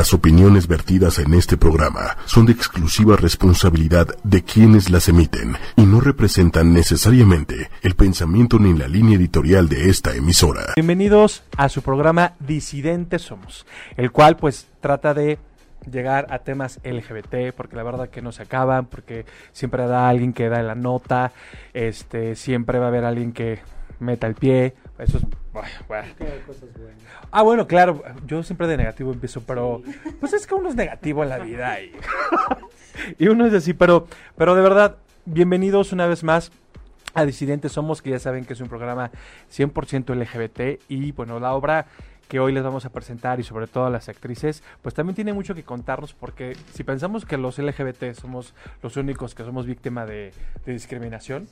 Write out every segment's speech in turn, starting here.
Las opiniones vertidas en este programa son de exclusiva responsabilidad de quienes las emiten y no representan necesariamente el pensamiento ni la línea editorial de esta emisora. Bienvenidos a su programa Disidentes Somos, el cual pues trata de llegar a temas LGBT, porque la verdad que no se acaban, porque siempre da alguien que da la nota, este, siempre va a haber alguien que meta el pie, eso es bueno, Ah, bueno, claro, yo siempre de negativo empiezo, pero pues es que uno es negativo en la vida y, y uno es así, pero, pero de verdad, bienvenidos una vez más a Disidentes Somos, que ya saben que es un programa 100% LGBT y bueno, la obra que hoy les vamos a presentar y sobre todo a las actrices, pues también tiene mucho que contarnos porque si pensamos que los LGBT somos los únicos que somos víctima de, discriminación,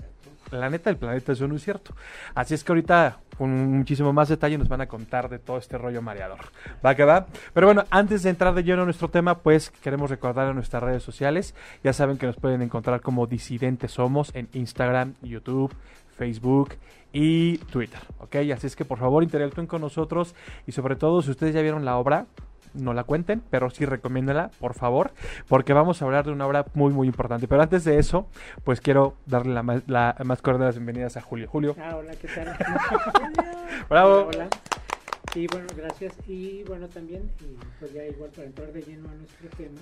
la neta del planeta eso no es cierto. Así es que ahorita con muchísimo más detalle nos van a contar de todo este rollo mareador. ¿Va que va? Pero bueno, antes de entrar de lleno a nuestro tema, pues queremos recordar a nuestras redes sociales. Ya saben que nos pueden encontrar como Disidentes Somos en Instagram, YouTube, Facebook y Twitter, ¿ok? Así es que por favor interactúen con nosotros y sobre todo si ustedes ya vieron la obra, no la cuenten, pero sí recomiéndela, por favor, porque vamos a hablar de una obra muy, muy importante. Pero antes de eso, pues quiero darle la, más, la más cordial bienvenidas a Julio. Julio. Ah, hola, ¿qué tal? Bravo. Hola, Y bueno, gracias. Y bueno, también, pues ya igual para entrar de lleno a nuestro tema,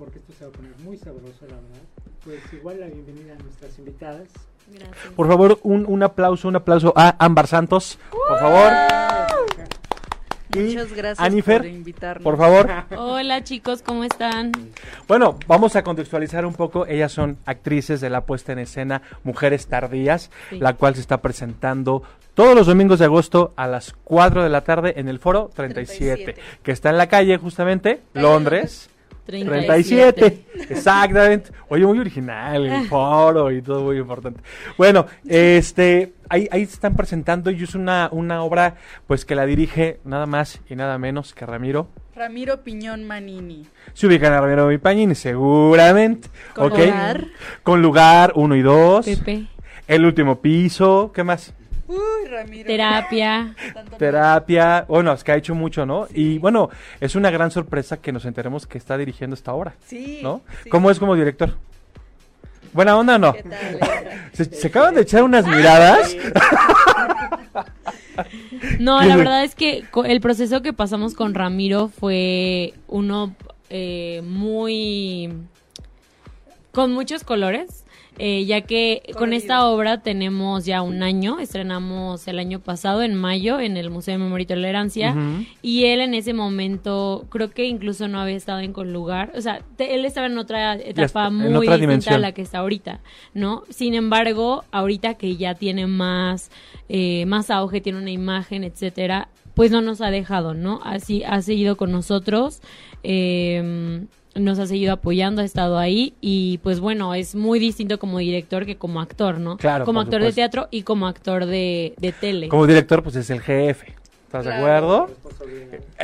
porque esto se va a poner muy sabroso, la verdad. Pues igual la bienvenida a nuestras invitadas. Gracias. Por favor, un, un aplauso, un aplauso a Ámbar Santos, por favor. Muchas gracias por invitarnos. Por favor. Hola chicos, ¿cómo están? Bueno, vamos a contextualizar un poco. Ellas son actrices de la puesta en escena Mujeres Tardías, la cual se está presentando todos los domingos de agosto a las 4 de la tarde en el Foro 37, que está en la calle justamente, Londres. 37. Exactamente. Oye, muy original, el foro y todo muy importante. Bueno, este, ahí, ahí se están presentando y es una, una obra, pues que la dirige nada más y nada menos que Ramiro. Ramiro Piñón Manini. Se ubican a Ramiro Piñón, seguramente. Con lugar. Con lugar uno y dos. Pepe. El último piso. ¿Qué más? Uy, Ramiro. Terapia. Terapia. Bueno, es que ha hecho mucho, ¿no? Y bueno, es una gran sorpresa que nos enteremos que está dirigiendo esta obra. Sí. ¿No? ¿Cómo es como director? ¿Buena onda o no? ¿Qué tal? ¿Se, acaban de echar unas miradas? no, la verdad es que el proceso que pasamos con Ramiro fue uno eh, muy... con muchos colores eh, ya que con esta obra tenemos ya un año, estrenamos el año pasado, en mayo, en el Museo de Memoria y Tolerancia, y él en ese momento creo que incluso no había estado en con lugar, o sea, él estaba en otra etapa muy distinta a la que está ahorita, ¿no? Sin embargo, ahorita que ya tiene más, eh, más auge, tiene una imagen, etcétera, pues no nos ha dejado, ¿no? Así ha seguido con nosotros. Eh, nos ha seguido apoyando, ha estado ahí y pues bueno, es muy distinto como director que como actor, ¿no? Claro. Como actor de teatro y como actor de, de tele. Como director pues es el jefe. ¿Estás de acuerdo?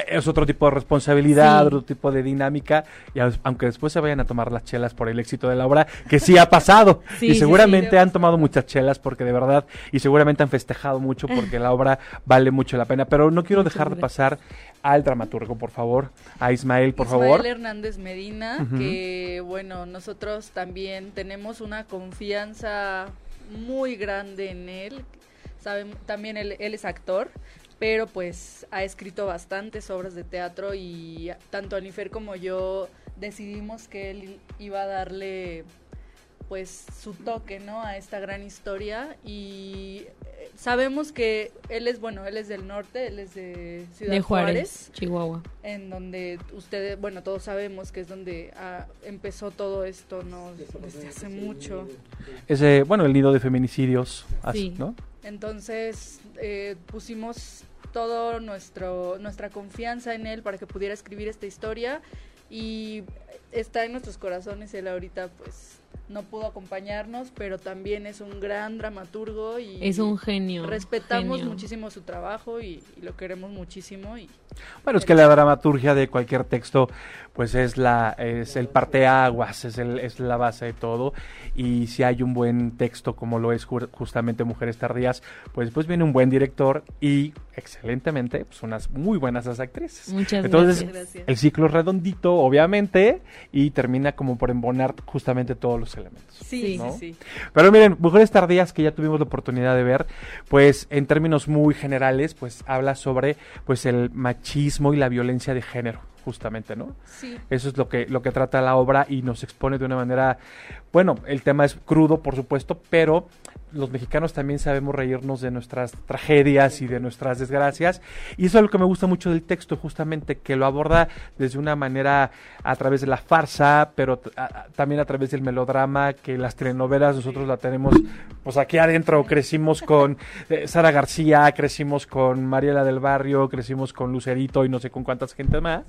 Es otro tipo de responsabilidad, otro tipo de dinámica, y aunque después se vayan a tomar las chelas por el éxito de la obra, que sí ha pasado, y seguramente han tomado muchas chelas porque de verdad, y seguramente han festejado mucho porque la obra vale mucho la pena, pero no quiero dejar de pasar al dramaturgo, por favor, a Ismael, por Ismael favor. Hernández Medina, que bueno, nosotros también tenemos una confianza muy grande en él, Saben, también él, él es actor, pero pues ha escrito bastantes obras de teatro y tanto Anifer como yo decidimos que él iba a darle pues su toque, ¿no? A esta gran historia y eh, sabemos que él es, bueno, él es del norte, él es de Ciudad de Juárez, Chihuahua. En donde ustedes, bueno, todos sabemos que es donde ah, empezó todo esto, ¿no? Desde hace mucho. Ese, bueno, el nido de feminicidios, así, ¿no? Entonces eh, pusimos todo nuestro nuestra confianza en él para que pudiera escribir esta historia y está en nuestros corazones él ahorita pues no pudo acompañarnos, pero también es un gran dramaturgo y es un genio. Respetamos muchísimo su trabajo y, lo queremos muchísimo y bueno, es que la dramaturgia de cualquier texto pues es la es el parteaguas, es el es la base de todo y si hay un buen texto como lo es justamente Mujeres tardías, pues después viene un buen director y excelentemente pues unas muy buenas las actrices. Muchas Entonces, gracias. el ciclo es redondito, obviamente, y termina como por embonar justamente todos los elementos. Sí, ¿no? sí, sí. Pero miren, Mujeres Tardías, que ya tuvimos la oportunidad de ver, pues en términos muy generales, pues habla sobre pues el machismo y la violencia de género, justamente, ¿no? Sí. Eso es lo que, lo que trata la obra y nos expone de una manera, bueno, el tema es crudo, por supuesto, pero los mexicanos también sabemos reírnos de nuestras tragedias y de nuestras desgracias. Y eso es lo que me gusta mucho del texto, justamente, que lo aborda desde una manera a través de la farsa, pero a- también a través del melodrama, que las telenovelas nosotros la tenemos, pues aquí adentro crecimos con eh, Sara García, crecimos con Mariela del Barrio, crecimos con Lucerito y no sé con cuántas gente más.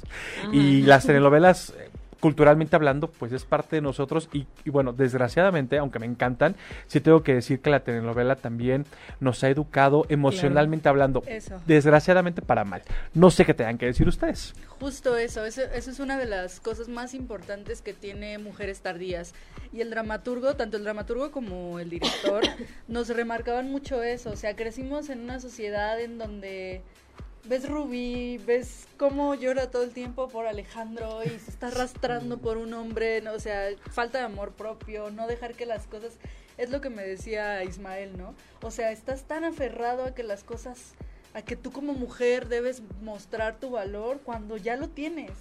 Y las telenovelas, eh, culturalmente hablando, pues es parte de nosotros. Y, y bueno, desgraciadamente, aunque me encantan, sí tengo que decir que la telenovela también nos ha educado emocionalmente hablando. Eso. Desgraciadamente para mal. No sé qué tengan que decir ustedes. Justo eso, eso, eso es una de las cosas más importantes que tiene Mujeres Tardías. Y el dramaturgo, tanto el dramaturgo como el director, nos remarcaban mucho eso. O sea, crecimos en una sociedad en donde ves Rubí, ves cómo llora todo el tiempo por Alejandro y se está arrastrando por un hombre, ¿no? o sea, falta de amor propio, no dejar que las cosas... Es lo que me decía Ismael, ¿no? O sea, estás tan aferrado a que las cosas a que tú como mujer debes mostrar tu valor cuando ya lo tienes.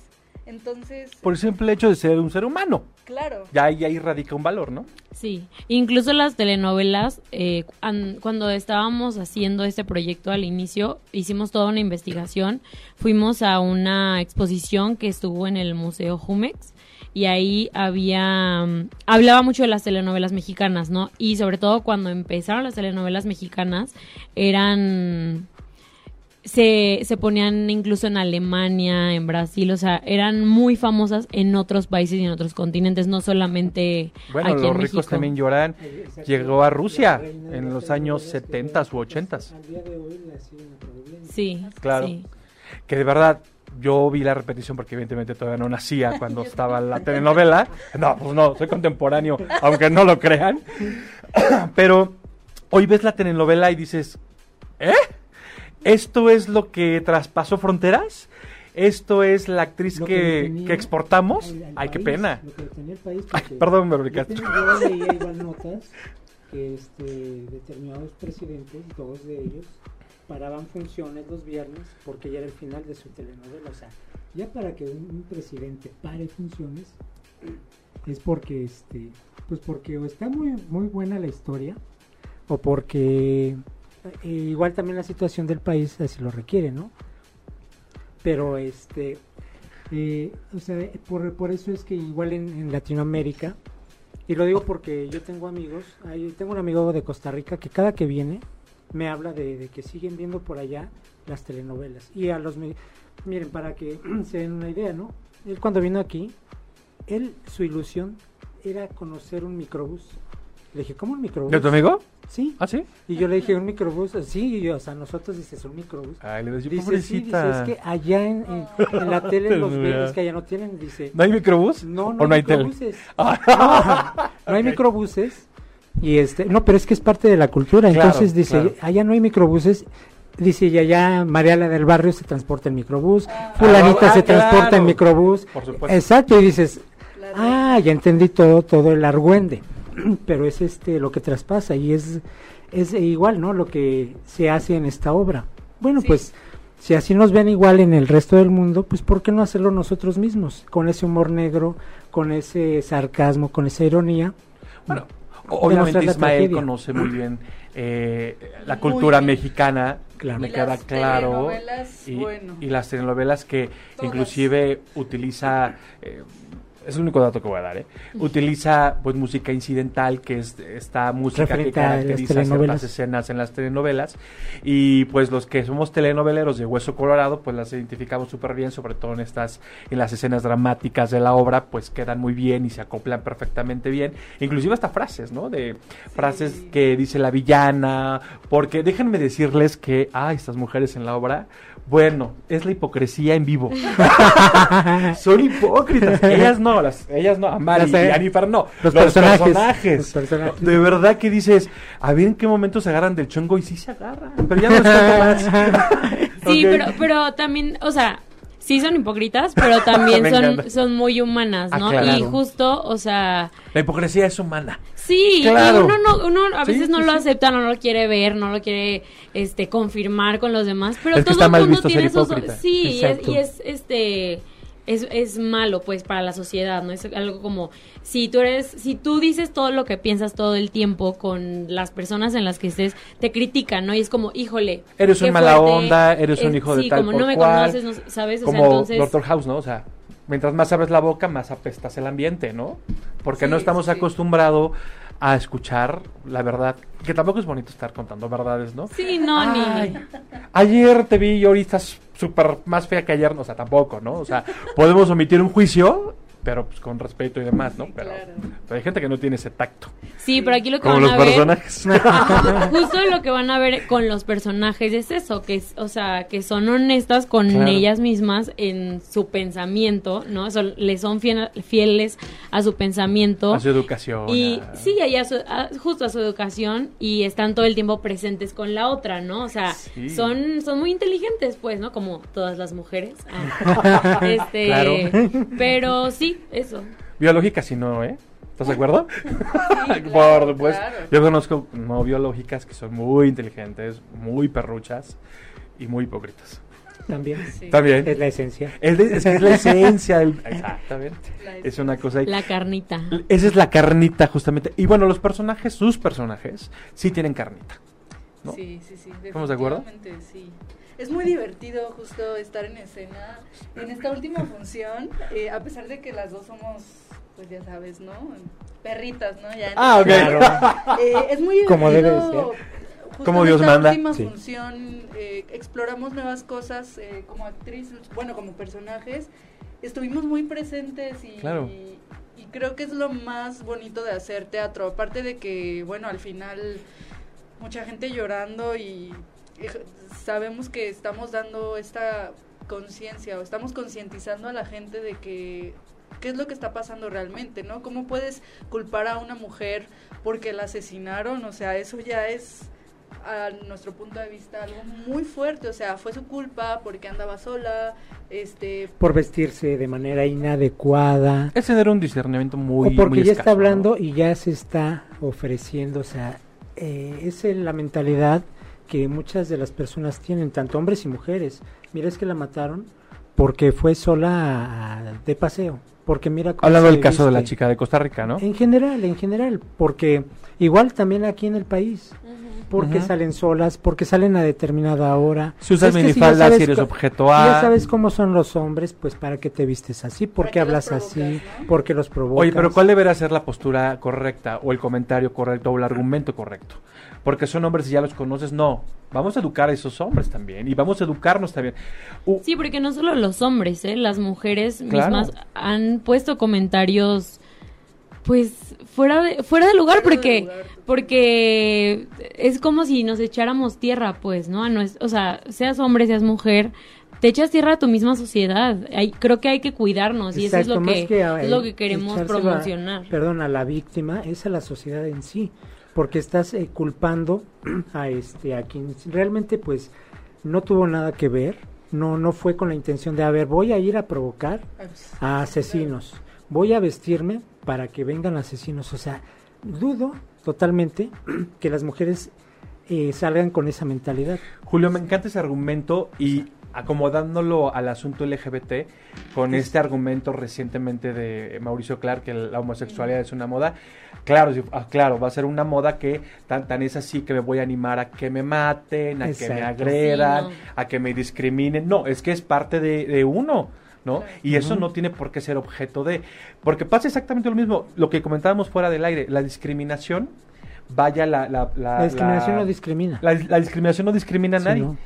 Entonces, Por el simple hecho de ser un ser humano. claro. Ya ahí, ahí radica un valor, ¿no? Sí, incluso las telenovelas, eh, an- cuando estábamos haciendo este proyecto al inicio, hicimos toda una investigación, fuimos a una exposición que estuvo en el Museo Jumex y ahí había, mm, hablaba mucho de las telenovelas mexicanas, ¿no? Y sobre todo cuando empezaron las telenovelas mexicanas, eran se, se ponían incluso en Alemania, en Brasil, o sea, eran muy famosas en otros países y en otros continentes, no solamente Bueno, aquí los en ricos México. también lloran. Llegó a Rusia en los años telenovelas 70s que, u 80s. Al día de hoy la siguen aplaudiendo. Sí, Claro. sí. que de verdad yo vi la repetición porque evidentemente todavía no nacía cuando estaba la telenovela. No, pues no, soy contemporáneo, aunque no lo crean. Pero hoy ves la telenovela y dices, ¿eh? ¿Esto es lo que traspasó fronteras? ¿Esto es la actriz que, detenía que exportamos? al- al Ay, qué país, pena. Lo que detenía el país, Ay, perdón, yo Verónica. tenía- Yo leía igual notas que este, determinados presidentes, dos de ellos, paraban funciones los viernes porque ya era el final de su telenovela. O sea, ya para que un, un presidente pare funciones es porque este pues porque o está muy muy buena la historia o porque eh, igual también la situación del país así lo requiere, ¿no? Pero este eh, o sea, por, por eso es que igual en, Latinoamérica, y lo digo porque yo tengo amigos, ahí tengo un amigo de Costa Rica que cada que viene me habla de, de que siguen viendo por allá las telenovelas. Y a los... Miren, para que se den una idea, ¿no? Él cuando vino aquí, él, su ilusión era conocer un microbús. Le dije, ¿cómo un microbús? ¿De tu amigo? Sí. ¿Ah, sí? Y yo le dije, un microbús, sí, y yo, o sea, nosotros dices, un microbús. Ay, le decía, Dice, sí, dice, pobrecita. es que allá en, en- en la tele los viernes que allá no tienen, dice, ¿No hay microbús? no, ¿O no, no hay microbuses. No, hay microbuses. Y este, no, pero es que es parte de la cultura. Claro, Entonces dice, claro. allá no hay microbuses. Dice, y allá Mariala del Barrio se transporta en microbús, fulanita ah, se transporta claro. en microbús. Por supuesto. Exacto, y dices, ah, ya entendí todo, todo el argüende. Pero es este lo que traspasa y es, es igual, ¿no? Lo que se hace en esta obra. Bueno, Sí. pues si así nos ven igual en el resto del mundo, pues ¿por qué no hacerlo nosotros mismos? Con ese humor negro, con ese sarcasmo, con esa ironía. Bueno, obviamente Ismael tragedia. conoce muy bien eh, la Muy cultura bien. mexicana, Claro. me Y queda las claro. telenovelas, y, bueno. y las telenovelas que Todas. inclusive utiliza eh, es el único dato que voy a dar, ¿eh? Utiliza pues música incidental, que es esta música que Referente a las caracteriza ciertas escenas en las telenovelas. Y pues los que somos telenoveleros de Hueso Colorado, pues las identificamos súper bien, sobre todo en estas, en las escenas dramáticas de la obra, pues quedan muy bien y se acoplan perfectamente bien. Inclusive hasta frases, ¿no? De frases que dice la villana, porque déjenme decirles que, ay, estas mujeres en la obra, bueno, es la hipocresía en vivo. Son hipócritas. Ellas no, las, ellas no, Amari Ya sé. y Jennifer no. Los personajes. personajes. Los personajes. De verdad que dices, a ver en qué momento se agarran del chongo y sí se agarran. Pero ya no está más. Sí, pero, pero también, o sea, sí son hipócritas, pero también son, son muy humanas, Ah, ¿no? claro. Y justo, o sea, La hipocresía es humana. sí, Claro. y uno, no, uno a Sí, veces no lo acepta, no lo quiere ver, no lo quiere este confirmar con los demás, pero Es todo el mundo tiene hipócrita. Sí, es, y es, este... Es, es malo pues para la sociedad, ¿no? Es algo como si tú eres, si tú dices todo lo que piensas todo el tiempo con las personas en las que estés, te critican, ¿no? Y es como, híjole. Eres un mala fuerte, onda, eres un eh, hijo de sí, tal como por no me cual. conoces, no- ¿sabes? O sea, Como entonces... Doctor House, ¿no? O sea, mientras más abres la boca, más apestas el ambiente, ¿no? Porque no estamos sí. acostumbrados a escuchar la verdad. Que tampoco es bonito estar contando verdades, ¿no? Sí, no, Ay, ni... Ayer te vi y ahorita estás súper más fea que ayer, o sea, tampoco, ¿no? O sea, podemos omitir un juicio, pero pues con respeto y demás, ¿no? Sí, Pero, claro. pero hay gente que no tiene ese tacto. Sí, pero aquí lo que Como van los a ver... personajes. Justo lo que van a ver con los personajes es eso, que es, o sea, que son honestas con Claro. ellas mismas en su pensamiento, ¿no? Son- le son fiel- fieles a su pensamiento. A su educación. Y a- sí, y a su- a- justo a su educación y están todo el tiempo presentes con la otra, ¿no? O sea, Sí. son, son muy inteligentes, pues, ¿no? Como todas las mujeres. Ah. este, Claro. Pero sí, eso. Biológica sí no, ¿eh? ¿Estás de acuerdo? claro, Por supuesto. claro. Yo conozco no biológicas que son muy inteligentes, muy perruchas y muy hipócritas. También. Sí. También. Es la esencia. Es, de- es que es la esencia del... Exactamente. La Es una cosa... ahí. La carnita. Esa es la carnita, justamente. Y bueno, los personajes, sus personajes, sí tienen carnita. ¿no? Sí, sí, sí. ¿Estamos de acuerdo? Sí. Es muy divertido justo estar en escena en esta última función, eh, a pesar de que las dos somos, pues ya sabes, ¿no? Perritas, ¿no? Ya en- Ah, ok. Claro. Eh, es muy divertido. Como debe de ser. Justo Como en Dios esta manda. última Sí. función eh, exploramos nuevas cosas eh, como actrices, bueno, como personajes. Estuvimos muy presentes y, Claro. y creo que es lo más bonito de hacer teatro. Aparte de que, bueno, al final mucha gente llorando y sabemos que estamos dando esta conciencia o estamos concientizando a la gente de que qué es lo que está pasando realmente, ¿no? ¿Cómo puedes culpar a una mujer porque la asesinaron? O sea, eso ya es a nuestro punto de vista algo muy fuerte, o sea, fue su culpa porque andaba sola, este Por vestirse de manera inadecuada. Es tener un discernimiento muy o porque muy ya escaso, está hablando ¿no? y ya se está ofreciendo. O sea, eh, es la mentalidad que muchas de las personas tienen, tanto hombres y mujeres. Mira, es que la mataron porque fue sola de paseo. Porque mira cómo Hablando del caso de la chica de Costa Rica, ¿no? En general, en general, porque igual también aquí en el país, porque salen solas, porque salen a determinada hora. Si usas minifalda, sabes si eres objeto A. Ya sabes cómo son los hombres, pues para qué te vistes así, por ¿Para qué qué hablas provocas, así, no? porque los provocas. Oye, pero ¿cuál deberá ser la postura correcta o el comentario correcto o el argumento correcto? Porque son hombres y ya los conoces, no. Vamos a educar a esos hombres también y vamos a educarnos también. Uh, Sí, porque no solo los hombres, ¿eh? las mujeres Claro. mismas han puesto comentarios pues fuera de fuera de lugar Fuera de porque lugar, total. porque es como si nos echáramos tierra, pues, ¿no? A nues- o sea, seas hombre, seas mujer, te echas tierra a tu misma sociedad. Hay, creo que hay que cuidarnos y eso es lo que, a- es lo que queremos a- promocionar. perdón, a la víctima, es a la sociedad en sí, porque estás eh, culpando a este a quien realmente pues no tuvo nada que ver, no no fue con la intención de a ver, voy a ir a provocar a asesinos, voy a vestirme para que vengan asesinos, o sea, dudo totalmente que las mujeres eh, salgan con esa mentalidad. Julio, me encanta ese argumento y acomodándolo al asunto LGBT con este argumento recientemente de Mauricio Clark que la homosexualidad es una moda. Claro, ah, claro, va a ser una moda que tan, tan es así que me voy a animar a que me maten, a que me agredan, Sí, a que me discriminen. No, es que es parte de, de uno. ¿no? Claro. Y eso no tiene por qué ser objeto de... Porque pasa exactamente lo mismo, lo que comentábamos fuera del aire, la discriminación, vaya la... La, la- La discriminación la- no discrimina. la, la discriminación no discrimina a Sí, nadie. ¿no?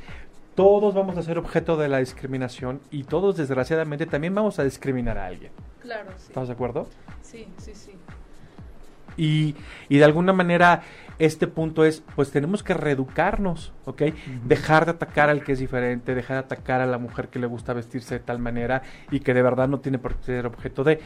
Todos vamos a ser objeto de la discriminación y todos, desgraciadamente, también vamos a discriminar a alguien. Claro, sí. ¿Estás de acuerdo? Sí, sí, sí. Y, y de alguna manera este punto es, pues tenemos que reeducarnos, ¿ok? Dejar de atacar al que es diferente, dejar de atacar a la mujer que le gusta vestirse de tal manera y que de verdad no tiene por qué ser objeto de...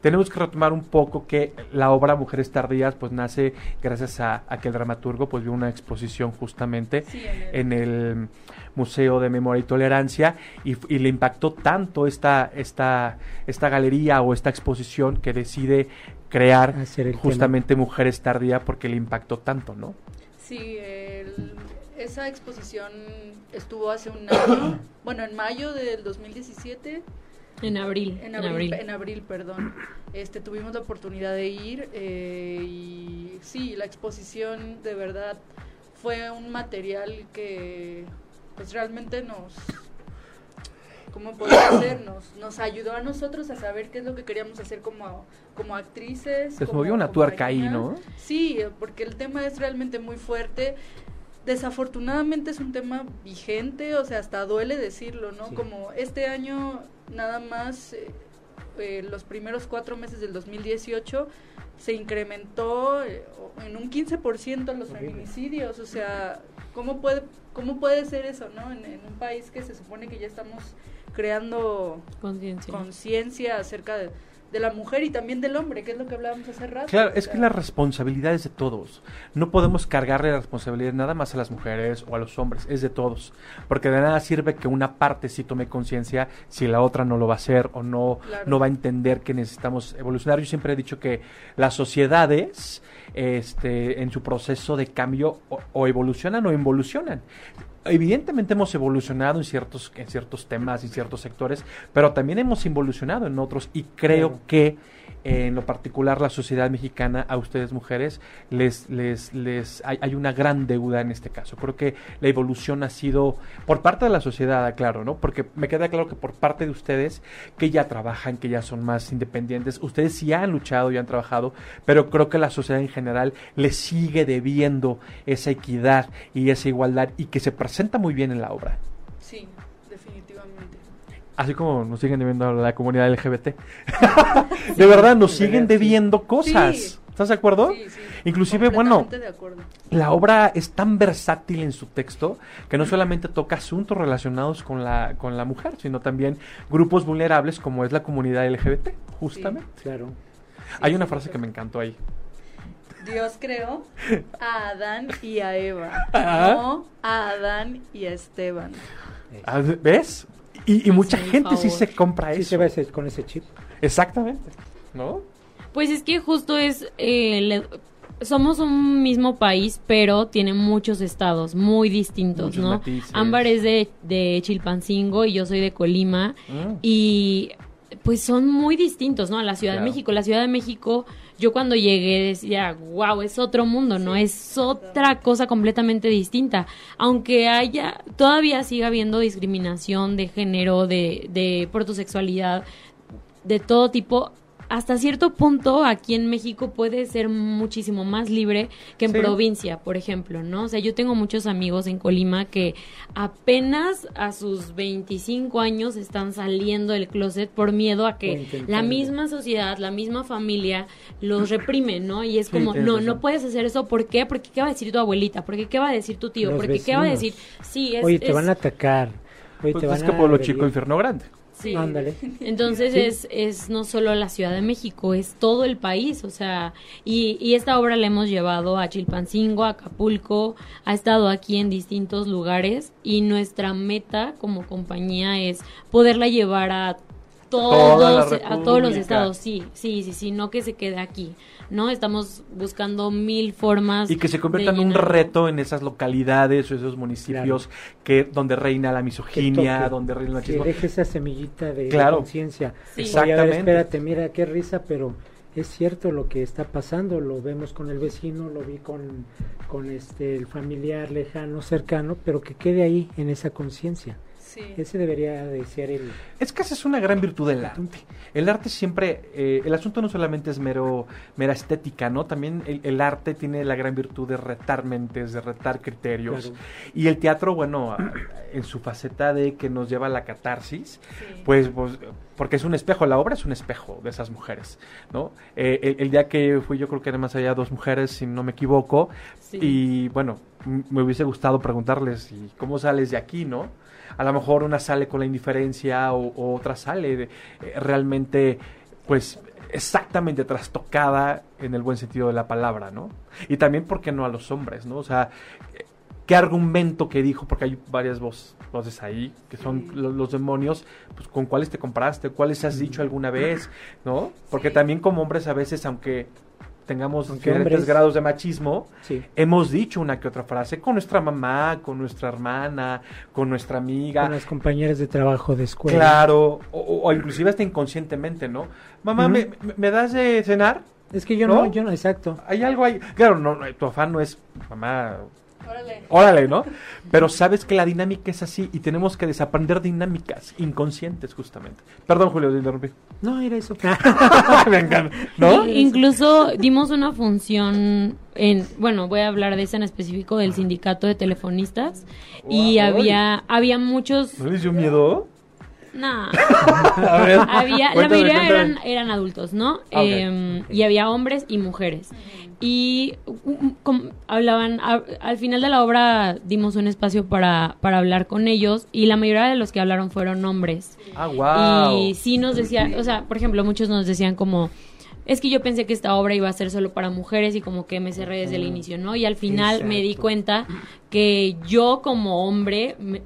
Tenemos que retomar un poco que la obra Mujeres Tardías pues nace gracias a, a que el dramaturgo pues vio una exposición justamente Sí, en el- en el Museo de Memoria y Tolerancia y, le impactó tanto esta, esta, esta galería o esta exposición que decide crear Hacer el justamente Mujeres Tardía porque le impactó tanto, ¿no? Sí, el- esa exposición estuvo hace un año, bueno, en mayo del 2017, En abril. en abril, en abril, perdón. Este, tuvimos la oportunidad de ir eh, y sí, la exposición de verdad fue un material que pues realmente nos ¿cómo podemos hacer? Nos, nos ayudó a nosotros a saber qué es lo que queríamos hacer como, como actrices. Se movió una tuerca ahí. ¿no? Sí, porque el tema es realmente muy fuerte. Desafortunadamente es un tema vigente, o sea, hasta duele decirlo, ¿no? Sí. Como este año nada más, eh, eh, los primeros cuatro meses del 2018 se incrementó eh, o- en un 15% los feminicidios, o sea, ¿cómo puede, cómo puede ser eso, ¿no? En, en un país que se supone que ya estamos creando Conciencia. conciencia acerca de, de la mujer y también del hombre, que es lo que hablábamos hace rato. Claro, es que la responsabilidad es de todos. No podemos cargarle la responsabilidad nada más a las mujeres o a los hombres, es de todos. Porque de nada sirve que una parte sí tome conciencia si la otra no lo va a hacer o no, Claro. no va a entender que necesitamos evolucionar. Yo siempre he dicho que las sociedades, este, en su proceso de cambio, o, o evolucionan o involucionan. Evidentemente hemos evolucionado en ciertos, en ciertos temas y ciertos sectores, pero también hemos involucionado en otros y creo Claro. que en lo particular la sociedad mexicana a ustedes mujeres les les les hay, hay una gran deuda en este caso. Creo que la evolución ha sido por parte de la sociedad claro no porque me queda claro que por parte de ustedes que ya trabajan que ya son más independientes. Ustedes sí han luchado y han trabajado pero creo que la sociedad en general les sigue debiendo esa equidad y esa igualdad y que se presenta muy bien en la obra. Sí. Así como nos siguen debiendo a la comunidad LGBT. de verdad, nos Sí, siguen sí. debiendo cosas. ¿Estás de acuerdo? Sí, sí, Inclusive, bueno, completamente de acuerdo. la obra es tan versátil en su texto que no solamente toca asuntos relacionados con la, con la mujer, sino también grupos vulnerables como es la comunidad LGBT, justamente. Claro. Hay una frase que me encantó ahí. Dios creó a Adán y a Eva, no a Adán y a Esteban. Ah, ¿Ves? Y, y mucha gente sí se compra Sí eso. se va ese- con ese chip. Exactamente. ¿No? Pues es que justo es, eh, le- somos un mismo país, pero tiene muchos estados muy distintos, Muchos ¿no? matices. Ámbar es de, de Chilpancingo y yo soy de Colima Mm. y pues son muy distintos, ¿no? A la Ciudad Claro. de México. La Ciudad de México, yo cuando llegué decía, wow, es otro mundo, ¿no? Sí, Es otra cosa completamente distinta. Aunque haya, todavía siga habiendo discriminación de género, de, de por tu sexualidad, de todo tipo. Hasta cierto punto aquí en México puede ser muchísimo más libre que en Sí. provincia, por ejemplo, ¿no? O sea, yo tengo muchos amigos en Colima que apenas a sus 25 años están saliendo del closet por miedo a que la misma sociedad, la misma familia los reprime, ¿no? Y es Sí, como, no, razón. no puedes hacer eso, ¿por qué? Porque ¿qué va a decir tu abuelita? Porque ¿qué va a decir tu tío? Porque ¿qué va a decir? Sí, es... Oye, te es- van a atacar. Oye, Pues te van es que a pueblo agredir. chico, infierno grande. Sí. Ándale. Entonces Sí. es, es no solo la Ciudad de México, es todo el país, o sea, y, y esta obra la hemos llevado a Chilpancingo, a Acapulco, ha estado aquí en distintos lugares y nuestra meta como compañía es poderla llevar a todos, a todos los estados, sí, sí, sí, sí, no que se quede aquí, ¿no? Estamos buscando mil formas. y que se convierta en un reto en esas localidades o esos municipios que donde reina la Que misoginia, donde reina el que machismo. deje esa semillita de, Claro. conciencia. Sí. Oye, a ver, Exactamente. espérate, mira qué risa, pero es cierto lo que está pasando, lo vemos con el vecino, lo vi con, con este el familiar lejano, cercano, pero que quede ahí en esa conciencia. Sí. Ese debería de ser el... Es que esa es una gran virtud del arte. El arte siempre, eh, el asunto no solamente es mero, mera estética, ¿no? También el, el arte tiene la gran virtud de retar mentes, de retar criterios. Claro. Y el teatro, bueno, a- en su faceta de que nos lleva a la catarsis, Sí. pues, pues, porque es un espejo, la obra es un espejo de esas mujeres, ¿no? Eh, el, el día que fui yo creo que eran más allá dos mujeres, si no me equivoco, Sí. y bueno, me hubiese gustado preguntarles, ¿y cómo sales de aquí, no? A lo mejor una sale con la indiferencia o, o otra sale de- eh, realmente, pues, exactamente trastocada en el buen sentido de la palabra, ¿no? Y también, ¿por qué no a los hombres, no? O sea, ¿qué argumento que dijo? Porque hay varias voces ahí, que son Sí. los, demonios, pues, ¿con cuáles te compraste? ¿Cuáles has dicho alguna vez? ¿No? Porque también como hombres a veces, aunque tengamos Aunque diferentes hombres- grados de machismo, Sí. hemos dicho una que otra frase con nuestra mamá, con nuestra hermana, con nuestra amiga. Con las compañeras de trabajo de escuela. Claro, o, inclusive hasta inconscientemente, ¿no? Mamá, Ujú. ¿me, me- me das de cenar? Es que yo ¿No? no, yo no, exacto. Hay algo ahí. Claro, no, no, tu afán no es, mamá, Órale. órale, ¿no? Pero sabes que la dinámica es así y tenemos que desaprender dinámicas inconscientes, justamente. Perdón, Julio, te interrumpí. No, era eso. Me encanta, ¿no? Incluso dimos una función en, bueno, voy a hablar de esa en específico del sindicato de telefonistas y había había muchos, ¿No les dio miedo? A ver, había la mayoría cuéntame. eran eran adultos, ¿no? Ah, Em. Y había hombres y mujeres y um, com- hablaban a- al final de la obra dimos un espacio para para hablar con ellos y la mayoría de los que hablaron fueron hombres. Ah, wow. Y sí nos decían, o sea, por ejemplo, muchos nos decían como, es que yo pensé que esta obra iba a ser solo para mujeres y como que me cerré desde el inicio, ¿no? Y al final me di cuenta que yo como hombre, me-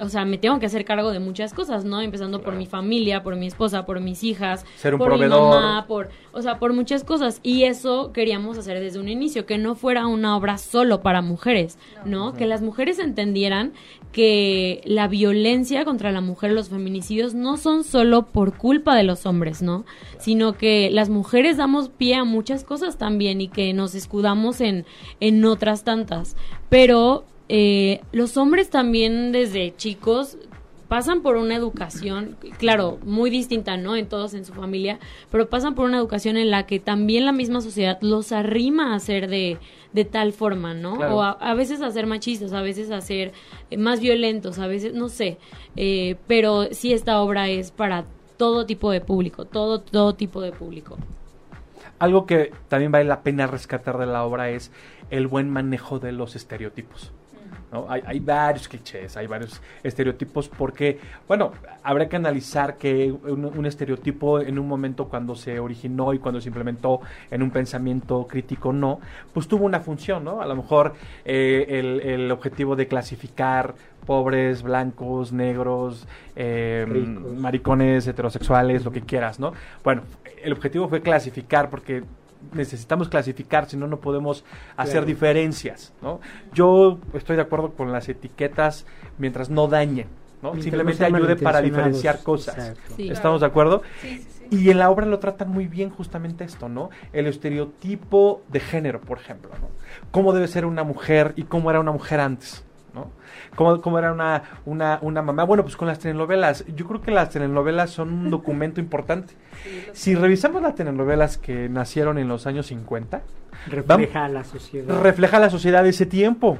o sea, me tengo que hacer cargo de muchas cosas, ¿no? Empezando por mi familia, por mi esposa, por mis hijas, Ser un por proveedor. mi mamá, por, o sea, por muchas cosas. Y eso queríamos hacer desde un inicio, que no fuera una obra solo para mujeres, ¿no? Que las mujeres entendieran que la violencia contra la mujer, los feminicidios, no son solo por culpa de los hombres, ¿no? Sino que las mujeres damos pie a muchas cosas también y que nos escudamos en, en otras tantas. Pero eh, los hombres también desde chicos pasan por una educación, claro, muy distinta, ¿no? En todos, en su familia, pero pasan por una educación en la que también la misma sociedad los arrima a ser de, de tal forma, ¿no? Claro. O a, a veces a ser machistas, a veces a ser eh, más violentos, a veces, no sé, eh, pero sí esta obra es para todo tipo de público, todo, todo tipo de público. Algo que también vale la pena rescatar de la obra es el buen manejo de los estereotipos. ¿No? Hay, hay varios clichés, hay varios estereotipos porque, bueno, habrá que analizar que un, un estereotipo en un momento cuando se originó y cuando se implementó en un pensamiento crítico no, pues tuvo una función, ¿no? A lo mejor eh, el, el objetivo de clasificar pobres, blancos, negros, eh, maricones, heterosexuales, lo que quieras, ¿no? Bueno, el objetivo fue clasificar porque necesitamos clasificar, si no, no podemos hacer Claro. diferencias, ¿no? Yo estoy de acuerdo con las etiquetas mientras no dañen, ¿no? Mientras Simplemente no ayude para diferenciar cosas. Sí. ¿Estamos de acuerdo? Sí, sí, sí. Y en la obra lo tratan muy bien justamente esto, ¿no? El estereotipo de género, por ejemplo, ¿no? Cómo debe ser una mujer y cómo era una mujer antes, ¿no? Cómo, cómo era una, una, una mamá. Bueno, pues con las telenovelas. Yo creo que las telenovelas son un documento importante. Si revisamos las telenovelas que nacieron en los años 50, Refleja a la sociedad. refleja la sociedad de ese tiempo,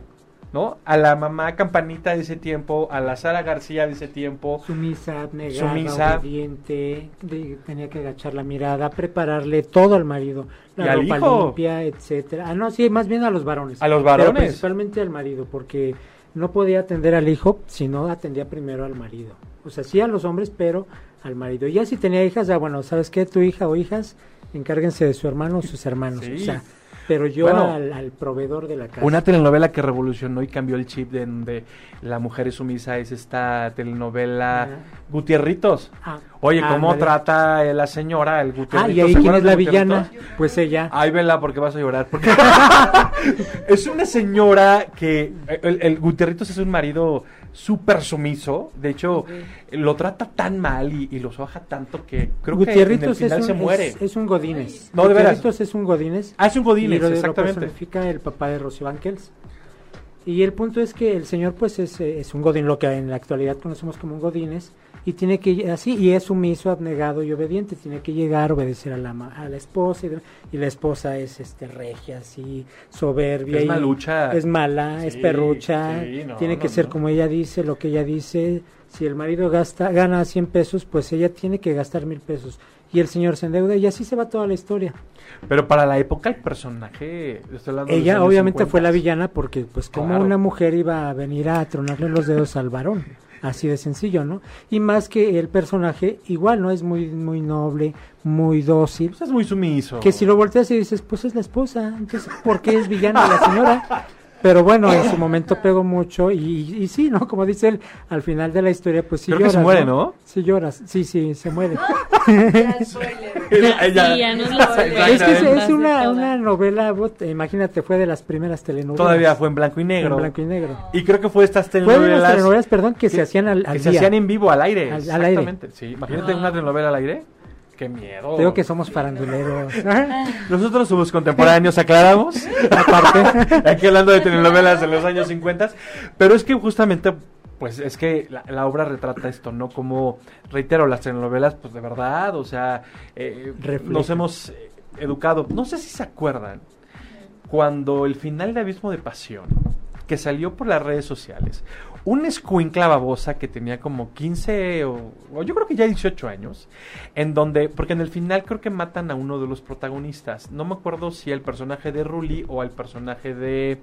¿no? A la mamá campanita de ese tiempo, a la Sara García de ese tiempo. Sumisa, abnegada, Sumisa. obediente, de- tenía que agachar la mirada, prepararle todo al marido, Y la al ropa hijo. limpia, etcétera. Ah, no, sí, más bien a los varones. A los Pero varones. principalmente al marido, porque no podía atender al hijo si no atendía primero al marido. O sea, sí a los hombres, pero al marido. Y ya si tenía hijas, ya bueno, ¿sabes qué? Tu hija o hijas, encárguense de su hermano o sus hermanos. Sí. O sea, pero yo Bueno. al, al proveedor de la casa. Una telenovela que revolucionó y cambió el chip de donde la mujer es sumisa es esta telenovela Ajá. Gutierritos. Ah, Oye, ¿cómo trata la señora el Gutierritos? Ah, y ahí ¿Se quién es la villana, pues ella. Ay, vela, porque vas a llorar. Porque es una señora que. El, el Gutierritos es un marido súper sumiso. De hecho, lo trata tan mal y, y lo soja tanto que creo que en el final se muere. es, es un Godínez. No, de veras. Es un Godínez. Ah, es un Godínez, y lo, lo exactamente. personifica el papá de Rocío Banquels. Y el punto es que el señor pues es, eh, es un godín, lo que en la actualidad conocemos como un godines, y tiene que así y es sumiso, abnegado y obediente, tiene que llegar, obedecer a la a la esposa y, la esposa es este regia, así soberbia, Es malucha. es mala, es perrucha, sí, no, tiene que no, ser como ella dice, lo que ella dice. Si el marido gasta gana 100 pesos, pues ella tiene que gastar mil pesos. Y el señor se endeuda y así se va toda la historia. Pero para la época el personaje... Ella obviamente 50. fue la villana porque pues como Claro. una mujer iba a venir a tronarle los dedos al varón. Así de sencillo, ¿no? Y más que el personaje, igual, ¿no? Es muy, muy noble, muy dócil. Pues es muy sumiso. Que si lo volteas y dices, pues es la esposa, entonces, ¿por qué es villana la señora? Pero bueno, en su momento pegó mucho y, y sí, ¿no? Como dice él, al final de la historia, pues sí Creo que se muere, ¿no? Sí lloras, sí, sí, se muere. Ya, sí, ya es que es, es una, una novela, imagínate, fue de las primeras telenovelas. Todavía fue en blanco y negro. En blanco y negro. Y creo que fue estas Fue de las telenovelas... telenovelas, perdón, que, que- se hacían al, al que se hacían en vivo al aire. Al- al aire. exactamente. Sí, imagínate una telenovela al aire. Qué miedo. Digo que somos faranduleros. Nosotros somos contemporáneos, aclaramos. Aparte. Aquí hablando de telenovelas de los años 50. Pero es que justamente, pues es que la, la obra retrata esto, ¿no? Como, reitero, las telenovelas, pues de verdad, o sea, eh, nos hemos eh, educado. No sé si se acuerdan cuando el final de Abismo de Pasión, que salió por las redes sociales, un escuincla babosa que tenía como 15 o, o yo creo que ya 18 años, en donde, porque en el final creo que matan a uno de los protagonistas. No me acuerdo si el personaje de Ruli o el personaje de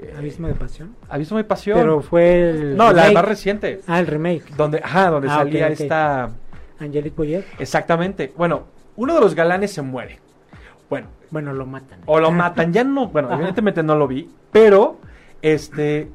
eh, Abismo de pasión. Abismo de Pasión. Pero fue el. no, la más reciente. Ah, el remake. Donde, ajá, donde Ah, salía esta. Angelique Boyer. Exactamente. Bueno, uno de los galanes se muere. Bueno, Bueno, lo matan. o lo matan, ya no, bueno, Ajá. evidentemente no lo vi, pero este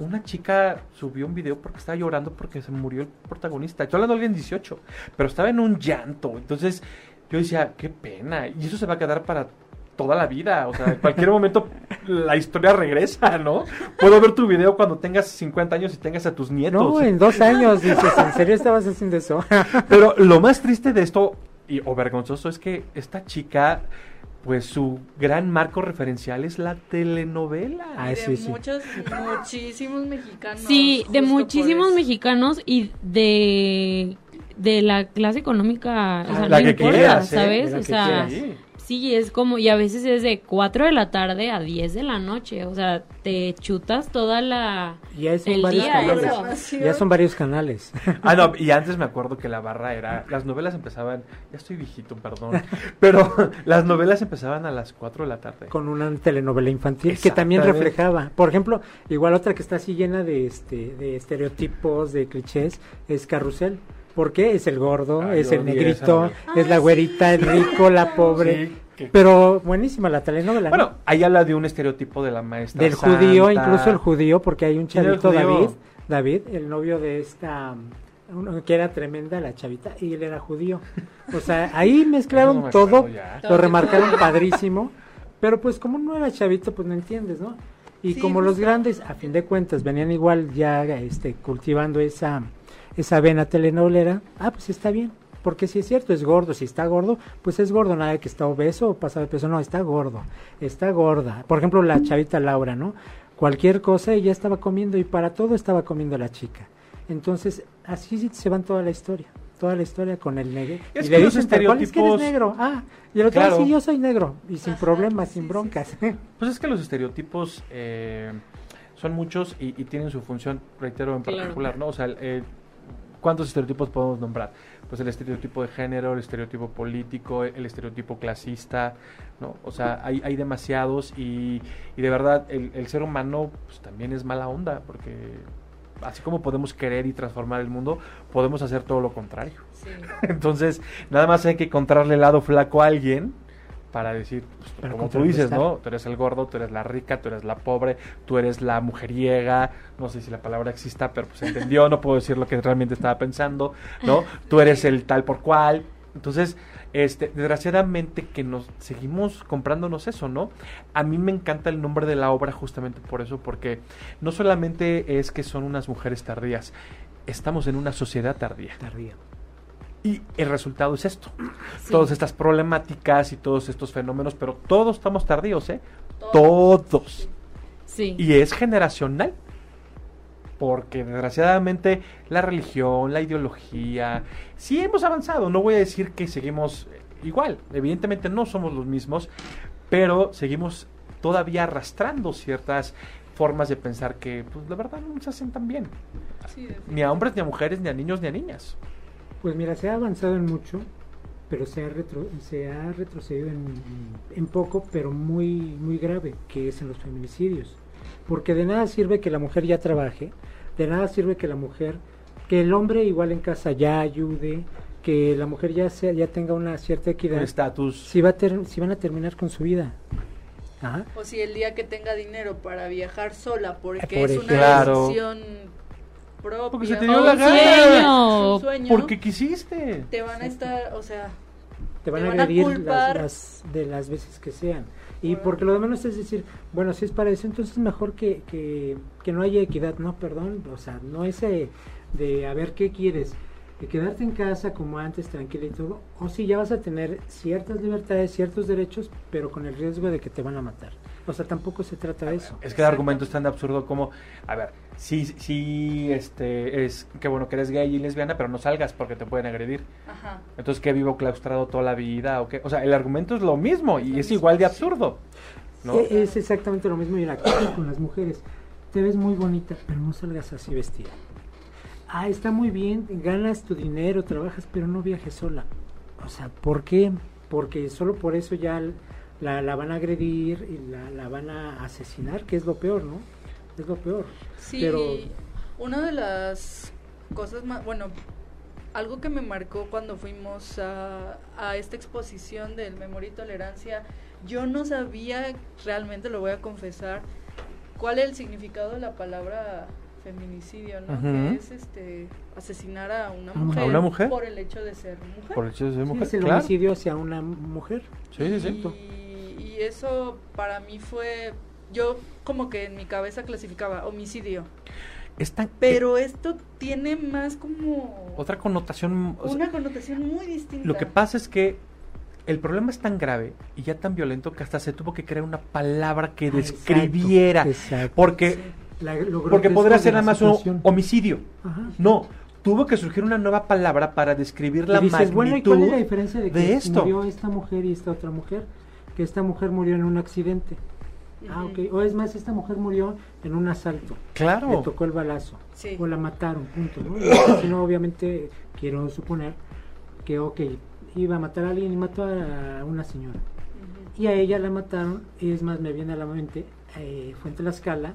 una chica subió un video porque estaba llorando porque se murió el protagonista. Estoy hablando de alguien de 18, pero estaba en un llanto. Entonces, yo decía, qué pena, y eso se va a quedar para toda la vida, o sea, en cualquier momento la historia regresa, ¿no? Puedo ver tu video cuando tengas 50 años y tengas a tus nietos. No, en dos años, dices, ¿en serio estabas haciendo eso? Pero lo más triste de esto, y, o vergonzoso, es que esta chica, pues su gran marco referencial es la telenovela. Ah, de sí, sí. muchos, muchísimos mexicanos. Sí, de muchísimos mexicanos y de de la clase económica, o sea, La no que importa, quieras, ¿eh? ¿sabes? La O sea. Sí. es como, y a veces es de 4 de la tarde a 10 de la noche, o sea, te chutas toda la... Ya son El varios día, canales. eso. Ya son varios canales. Ah, no, y antes me acuerdo que la barra era. Las novelas empezaban. Ya estoy viejito, perdón. Pero las novelas empezaban a las 4 de la tarde. con una telenovela infantil que también reflejaba. Por ejemplo, igual otra que está así llena de este de estereotipos, de clichés, es Carrusel. ¿Por qué? Es el gordo, Ah, es el negrito, es la güerita, el rico, la pobre. Sí, Pero buenísima la telenovela. ¿no? Bueno, ahí habla de un estereotipo de la maestra. del judío, incluso el judío, porque hay un ¿Quién era el chavito? David, David, el novio de esta uno que era tremenda la chavita y él era judío. O sea, ahí mezclaron No me todo, ya. lo remarcaron padrísimo, pero pues como no era chavito, pues no entiendes, ¿no? Y Sí, como los justo. grandes, a fin de cuentas, venían igual ya este cultivando esa esa vena telenovelera, ah, pues está bien. Porque si es cierto, es gordo. Si está gordo, pues es gordo. Nada de que está obeso o pasado de peso. No, está gordo. Está gorda. Por ejemplo, la chavita Laura, ¿no? Cualquier cosa ella estaba comiendo y para todo estaba comiendo la chica. Entonces, así se van toda la historia. Toda la historia con el negro. Es y le los dicen cual, es que eres estereotipos- negro. Ah, y el otro, Claro. sí, yo soy negro. Y sin Ajá, problemas, sí, sin sí, broncas. Pues es que los estereotipos eh, son muchos y, y tienen su función, reitero, en Claro. particular, ¿no? O sea, eh, ¿cuántos estereotipos podemos nombrar? Pues el estereotipo de género, el estereotipo político, el estereotipo clasista, ¿no? O sea, hay, hay demasiados y, y de verdad el, el ser humano pues también es mala onda porque así como podemos querer y transformar el mundo, podemos hacer todo lo contrario. Sí. Entonces, nada más hay que encontrarle el lado flaco a alguien para decir, pues, Para como tú dices. ¿no? Tú eres el gordo, tú eres la rica, tú eres la pobre, tú eres la mujeriega, no sé si la palabra exista, pero pues se entendió, no puedo decir lo que realmente estaba pensando, ¿no? Tú eres el tal por cual. Entonces, este, desgraciadamente que nos seguimos comprándonos eso, ¿no? A mí me encanta el nombre de la obra justamente por eso, porque no solamente es que son unas mujeres tardías, estamos en una sociedad tardía. Tardía. Y el resultado es esto. Sí. Todas estas problemáticas y todos estos fenómenos, pero todos estamos tardíos, ¿eh? Todos. Todos. Sí. Y es generacional. Porque desgraciadamente la religión, la ideología, sí hemos avanzado. No voy a decir que seguimos igual. Evidentemente no somos los mismos, pero seguimos todavía arrastrando ciertas formas de pensar que, pues, la verdad no nos hacen tan bien. Sí. Ni a hombres, ni a mujeres, ni a niños, ni a niñas. Pues mira, se ha avanzado en mucho, pero se ha, retro- se ha retrocedido en, en poco, pero muy, muy grave, que es en los feminicidios. Porque de nada sirve que la mujer ya trabaje, de nada sirve que la mujer, que el hombre igual en casa ya ayude, que la mujer ya, sea, ya tenga una cierta equidad, estatus. si, va a ter- si van a terminar con su vida. Ajá. O si el día que tenga dinero para viajar sola, porque Por es una Claro. decisión Porque se te dio la gana. sueño, un sueño, Porque quisiste. te van a estar, o sea, te van Te a van a agredir culpar. las, las- de las veces que sean. Y Por- porque lo de menos es decir, bueno, si es para eso, entonces mejor que, que, que no haya equidad, no, perdón, o sea, no ese de a ver qué quieres, de quedarte en casa como antes, tranquila y todo, o si ya vas a tener ciertas libertades, ciertos derechos, pero con el riesgo de que te van a matar. O sea, tampoco se trata de eso. Es que el argumento es tan absurdo como, a ver, sí, sí, este, es que bueno que eres gay y lesbiana, pero no salgas porque te pueden agredir. ajá. Entonces, ¿qué vivo claustrado toda la vida? ¿O qué? O sea, el argumento es lo mismo y es igual de absurdo. ¿no? Es exactamente lo mismo y la con las mujeres. Te ves muy bonita, pero no salgas así vestida. Ah, está muy bien, ganas tu dinero, trabajas, pero no viajes sola. O sea, ¿por qué? Porque solo por eso ya la, la van a agredir y la, la van a asesinar, que es lo peor, ¿no? Es lo peor. Sí, Pero- una de las cosas más, bueno, algo que me marcó cuando fuimos a, a esta exposición del Memoria y Tolerancia, yo no sabía, realmente lo voy a confesar, cuál es el significado de la palabra feminicidio, ¿no? Que es este asesinar a una ¿A una mujer, mujer? por el hecho de ser mujer. Por el hecho de ser Sí, mujer. es el claro. homicidio hacia una mujer. Sí, sí, sí. Y, y eso para mí fue, yo como que en mi cabeza clasificaba homicidio. Pero esto tiene más como otra connotación. o sea, una connotación muy distinta. Lo que pasa es que el problema es tan grave y ya tan violento que hasta se tuvo que crear una palabra que Ah, describiera. exacto, exacto. Porque, Sí. La- porque podría ser nada más un homicidio. Ajá. No, tuvo que surgir una nueva palabra para describir la y dices, magnitud bueno, ¿y cuál es la diferencia de que de esto. murió esta mujer y esta otra mujer? Que esta mujer murió en un accidente. Ah, ok. O es más, esta mujer murió en un asalto. Le Claro. tocó el balazo. Sí. O la mataron, punto. ¿no? Si no, obviamente, quiero suponer que, ok, iba a matar a alguien y mató a una señora. Y a ella la mataron, y es más, me viene a la mente, eh, fue en Tlaxcala,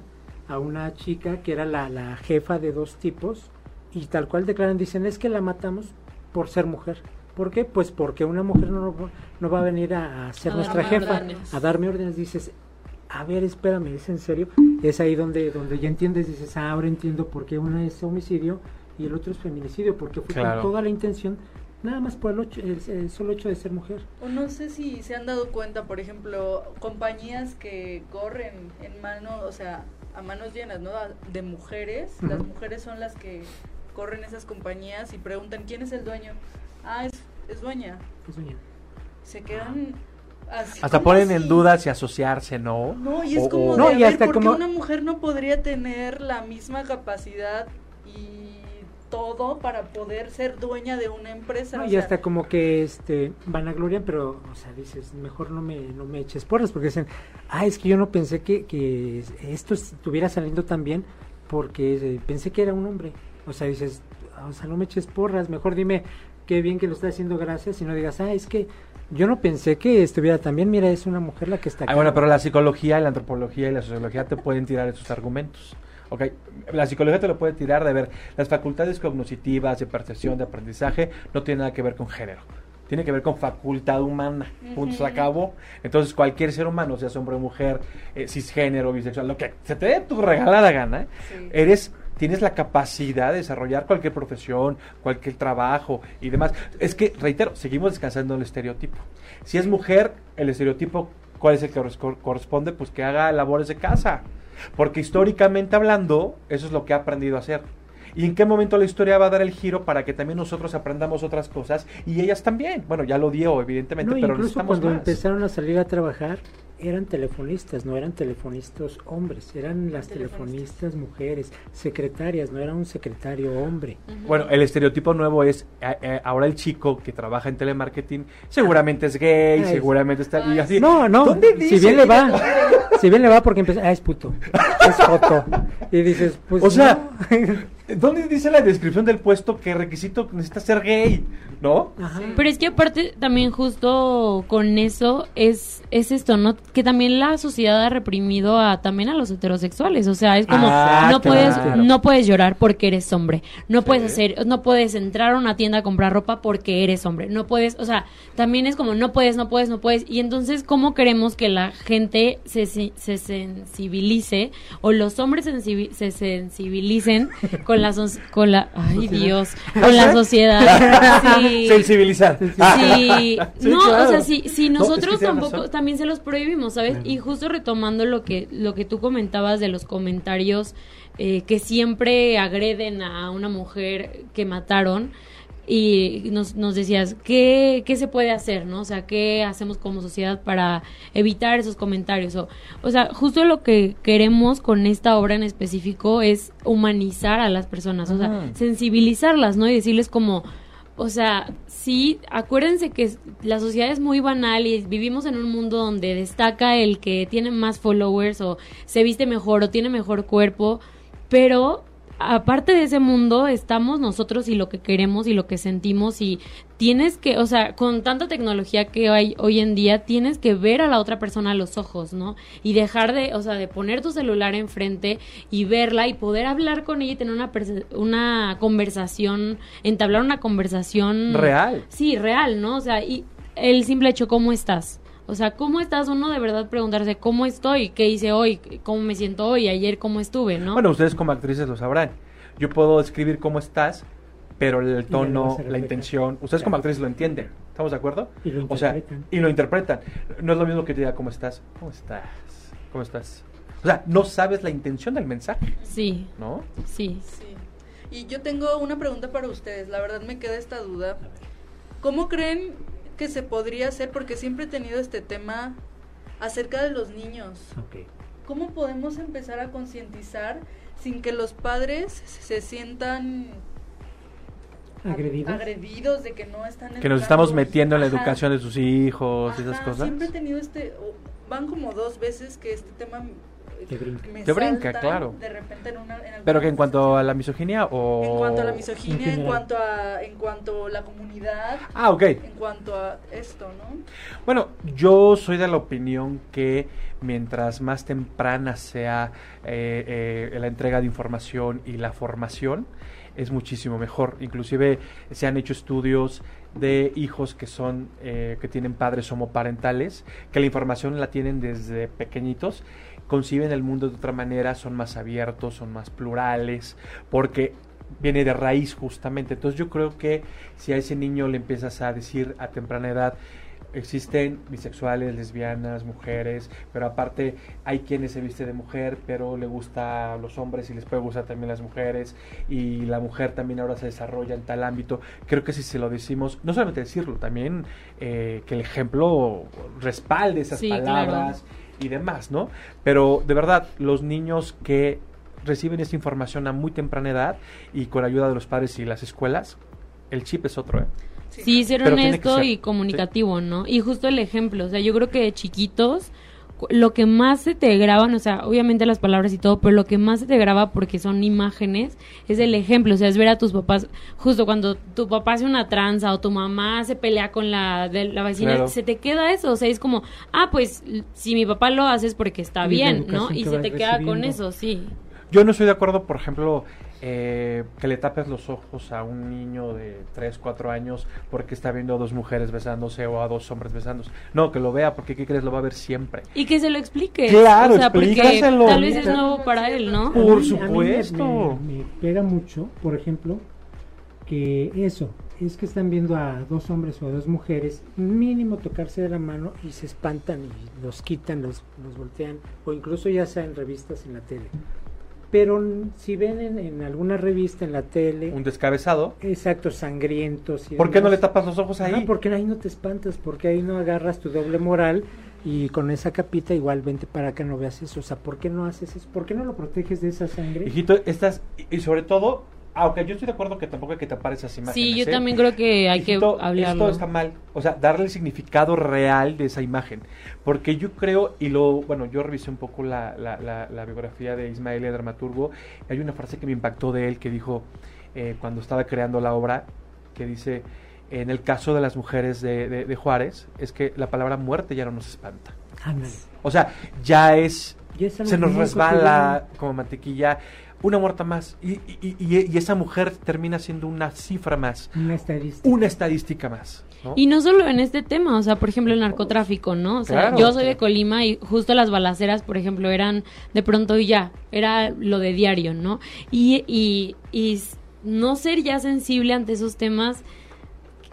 a una chica que era la, la jefa de dos tipos, y tal cual declaran, dicen, es que la matamos por ser mujer. ¿Por qué? Pues porque una mujer no, no va a venir a, a ser A nuestra jefa, órdenes. a darme órdenes. Dices, a ver, espérame, ¿es en serio? Es ahí donde, donde ya entiendes, dices, ah, ahora entiendo por qué una es homicidio y el otro es feminicidio, porque fue Claro. con toda la intención, nada más por el, ocho- el- el solo hecho de ser mujer. O no sé si se han dado cuenta, por ejemplo, compañías que corren en mano, o sea, a manos llenas, ¿no? De mujeres. Las mujeres son las que corren esas compañías y preguntan, ¿quién es el dueño? Ah, es, es dueña. Eso ya. Se quedan así. Hasta ponen en duda si asociarse, ¿no? No, y es O- como de, No, a y ver, hasta ¿por qué como- una mujer no podría tener la misma capacidad y todo para poder ser dueña de una empresa? No, O y sea, hasta como que este vanaglorian, pero, o sea, dices, mejor no me, no me eches porras, porque dicen, ah, es que yo no pensé que, que esto estuviera saliendo tan bien, porque eh, pensé que era un hombre. O sea, dices, o sea, no me eches porras, mejor dime qué bien que lo está haciendo gracias, y no digas, ah, es que yo no pensé que estuviera tan bien, mira, es una mujer la que está Ah, acá. bueno, pero la psicología, la antropología y la sociología te pueden tirar esos argumentos. Ok, la psicología te lo puede tirar de ver las facultades cognitivas, de percepción, de aprendizaje, no tiene nada que ver con género. Tiene que ver con facultad humana. Punto, se Ujú. acabó. Entonces, cualquier ser humano, sea hombre o mujer, eh, cisgénero, bisexual, lo que se te dé tu regalada gana, ¿eh? Sí. eres tienes la capacidad de desarrollar cualquier profesión, cualquier trabajo y demás. Es que, reitero, seguimos descansando en el estereotipo. Si es mujer, el estereotipo, ¿cuál es el que corres- corresponde? Pues que haga labores de casa. Porque históricamente hablando, eso es lo que ha aprendido a hacer. ¿Y en qué momento la historia va a dar el giro para que también nosotros aprendamos otras cosas y ellas también? Bueno, ya lo dio, evidentemente, No, pero incluso cuando más. empezaron a salir a trabajar, eran telefonistas, no eran telefonistas hombres, eran las telefonistas mujeres, secretarias, no era un secretario hombre. Bueno, el estereotipo nuevo es eh, eh, ahora el chico que trabaja en telemarketing seguramente es gay, Ay, seguramente está y así. No, no, ¿Dónde si bien le va, si bien le va porque empieza, ah, es puto, es foto. Y dices, pues O sea, no. ¿Dónde dice la descripción del puesto que requisito necesita ser gay? ¿No? Ajá. Pero es que aparte también justo con eso es, es esto, ¿no? Que también la sociedad ha reprimido a también a los heterosexuales. O sea, es como Ah, no puedes, no puedes llorar porque eres hombre. No puedes hacer, no puedes entrar a una tienda a comprar ropa porque eres hombre. No puedes, o sea, también es como no puedes, no puedes, no puedes. Y entonces, ¿cómo queremos que la gente se, se se sensibilice o los hombres sensibi- se sensibilicen con la sos- con la ay Dios, con la sociedad? Sí. Sensibilizar. Sí, Sí, no, claro. o sea, si, si No, es que nosotros tampoco razón. también se los prohibimos, ¿sabes? Y justo retomando lo que lo que tú comentabas de los comentarios eh, que siempre agreden a una mujer que mataron y nos, nos decías, ¿qué, ¿qué se puede hacer, no? O sea, ¿qué hacemos como sociedad para evitar esos comentarios? O, o sea, justo lo que queremos con esta obra en específico es humanizar a las personas, o sea, Ajá. sensibilizarlas, ¿no? Y decirles como, o sea, sí, acuérdense que la sociedad es muy banal y vivimos en un mundo donde destaca el que tiene más followers o se viste mejor o tiene mejor cuerpo, pero aparte de ese mundo estamos nosotros y lo que queremos y lo que sentimos y tienes que, o sea, con tanta tecnología que hay hoy en día, tienes que ver a la otra persona a los ojos, ¿no? Y dejar de, o sea, de poner tu celular enfrente y verla y poder hablar con ella y tener una, una conversación, entablar una conversación Real. Sí, real, ¿no? O sea, y el simple hecho, ¿cómo estás? O sea, ¿cómo estás? Uno de verdad preguntarse, ¿cómo estoy? ¿Qué hice hoy? ¿Cómo me siento hoy? ¿Ayer cómo estuve? ¿no? Bueno, ustedes como actrices lo sabrán. Yo puedo escribir cómo estás, pero el tono, la intención, ustedes como actrices lo entienden. ¿Estamos de acuerdo? Y lo o sea, interpretan. y lo interpretan. No es lo mismo que te diga cómo estás. ¿Cómo estás? ¿Cómo estás? O sea, no sabes la intención del mensaje, Sí, ¿no? sí. Sí. Y yo tengo una pregunta para ustedes. La verdad me queda esta duda. ¿Cómo creen que se podría hacer? Porque siempre he tenido este tema acerca de los niños. Ok. ¿Cómo podemos empezar a concientizar sin que los padres se sientan ¿Agredidos? agredidos de que no están Que nos estamos metiendo en la Ajá. educación de sus hijos y esas Ajá, cosas. Siempre he tenido este. Van como dos veces que este tema. Te brinca. me Te brinca, salta claro. De repente en una. en Pero que en cuanto a la misoginia o... En cuanto a la misoginia, en, cuanto a en cuanto a la comunidad, Ah, ok. en cuanto a esto, ¿no? Bueno, yo soy de la opinión que mientras más temprana sea eh, eh, la entrega de información y la formación, es muchísimo mejor. Inclusive se han hecho estudios de hijos que son eh, que tienen padres homoparentales, que la información la tienen desde pequeñitos, conciben el mundo de otra manera, son más abiertos, son más plurales, porque viene de raíz justamente. Entonces yo creo que si a ese niño le empiezas a decir a temprana edad, existen bisexuales, lesbianas, mujeres, pero aparte hay quienes se viste de mujer, pero le gusta a los hombres y les puede gustar también las mujeres, y la mujer también ahora se desarrolla en tal ámbito. Creo que si se lo decimos, no solamente decirlo, también eh, que el ejemplo respalde esas Sí, claro. Y demás, ¿no? Pero de verdad, los niños que reciben esta información a muy temprana edad y con ayuda de los padres y las escuelas, el chip es otro, ¿eh? Sí, ser Pero honesto ser, y comunicativo, ¿no? Y justo el ejemplo, o sea, yo creo que de chiquitos lo que más se te graban, o sea, obviamente las palabras y todo, pero lo que más se te graba porque son imágenes es el ejemplo, o sea, es ver a tus papás, justo cuando tu papá hace una tranza o tu mamá se pelea con la de la vecina, Claro. se te queda eso, o sea, es como, ah, pues si mi papá lo hace es porque está Y bien, ¿no? Y se te queda con eso, sí. Yo no estoy de acuerdo, por ejemplo, eh, que le tapes los ojos a un niño de 3, 4 años porque está viendo a dos mujeres besándose o a dos hombres besándose. No, que lo vea porque, ¿qué crees? Lo va a ver siempre. Y que se lo explique. Claro, o sea, porque explícaselo. tal vez es nuevo para él, ¿no? Por mí- mí me- supuesto. Me, me pega mucho, por ejemplo, que eso, es que están viendo a dos hombres o a dos mujeres, mínimo tocarse de la mano y se espantan y los quitan, los, los voltean, o incluso ya sea en revistas en la tele. Pero si ven en, en alguna revista, en la tele, Un descabezado. exacto, sangrientos. y ¿Por qué no le tapas los ojos ahí? Ajá, porque ahí no te espantas, porque ahí no agarras tu doble moral y con esa capita igual vente para acá no veas eso. O sea, ¿por qué no haces eso? ¿Por qué no lo proteges de esa sangre? Hijito, estas, y sobre todo, aunque yo estoy de acuerdo que tampoco hay que tapar esas imágenes. Sí, yo ¿eh? también creo que hay Hijito, que hablarlo. Esto está mal. O sea, darle el significado real de esa imagen. Porque yo creo, y lo, bueno, yo revisé un poco la, la, la, la biografía de Ismael, el dramaturgo. y Hay una frase que me impactó de él que dijo eh, cuando estaba creando la obra, que dice, en el caso de las mujeres de, de- de Juárez, es que la palabra muerte ya no nos espanta. Ándale. O sea, ya es se nos resbala como mantequilla una muerta más y, y- y- y esa mujer termina siendo una cifra más, Una estadística. una estadística más. ¿no? Y no solo en este tema, o sea, por ejemplo, el narcotráfico, ¿no? O sea, Claro. yo soy de Colima y justo las balaceras, por ejemplo, eran de pronto y ya, era lo de diario, ¿no? Y, y, y no ser ya sensible ante esos temas,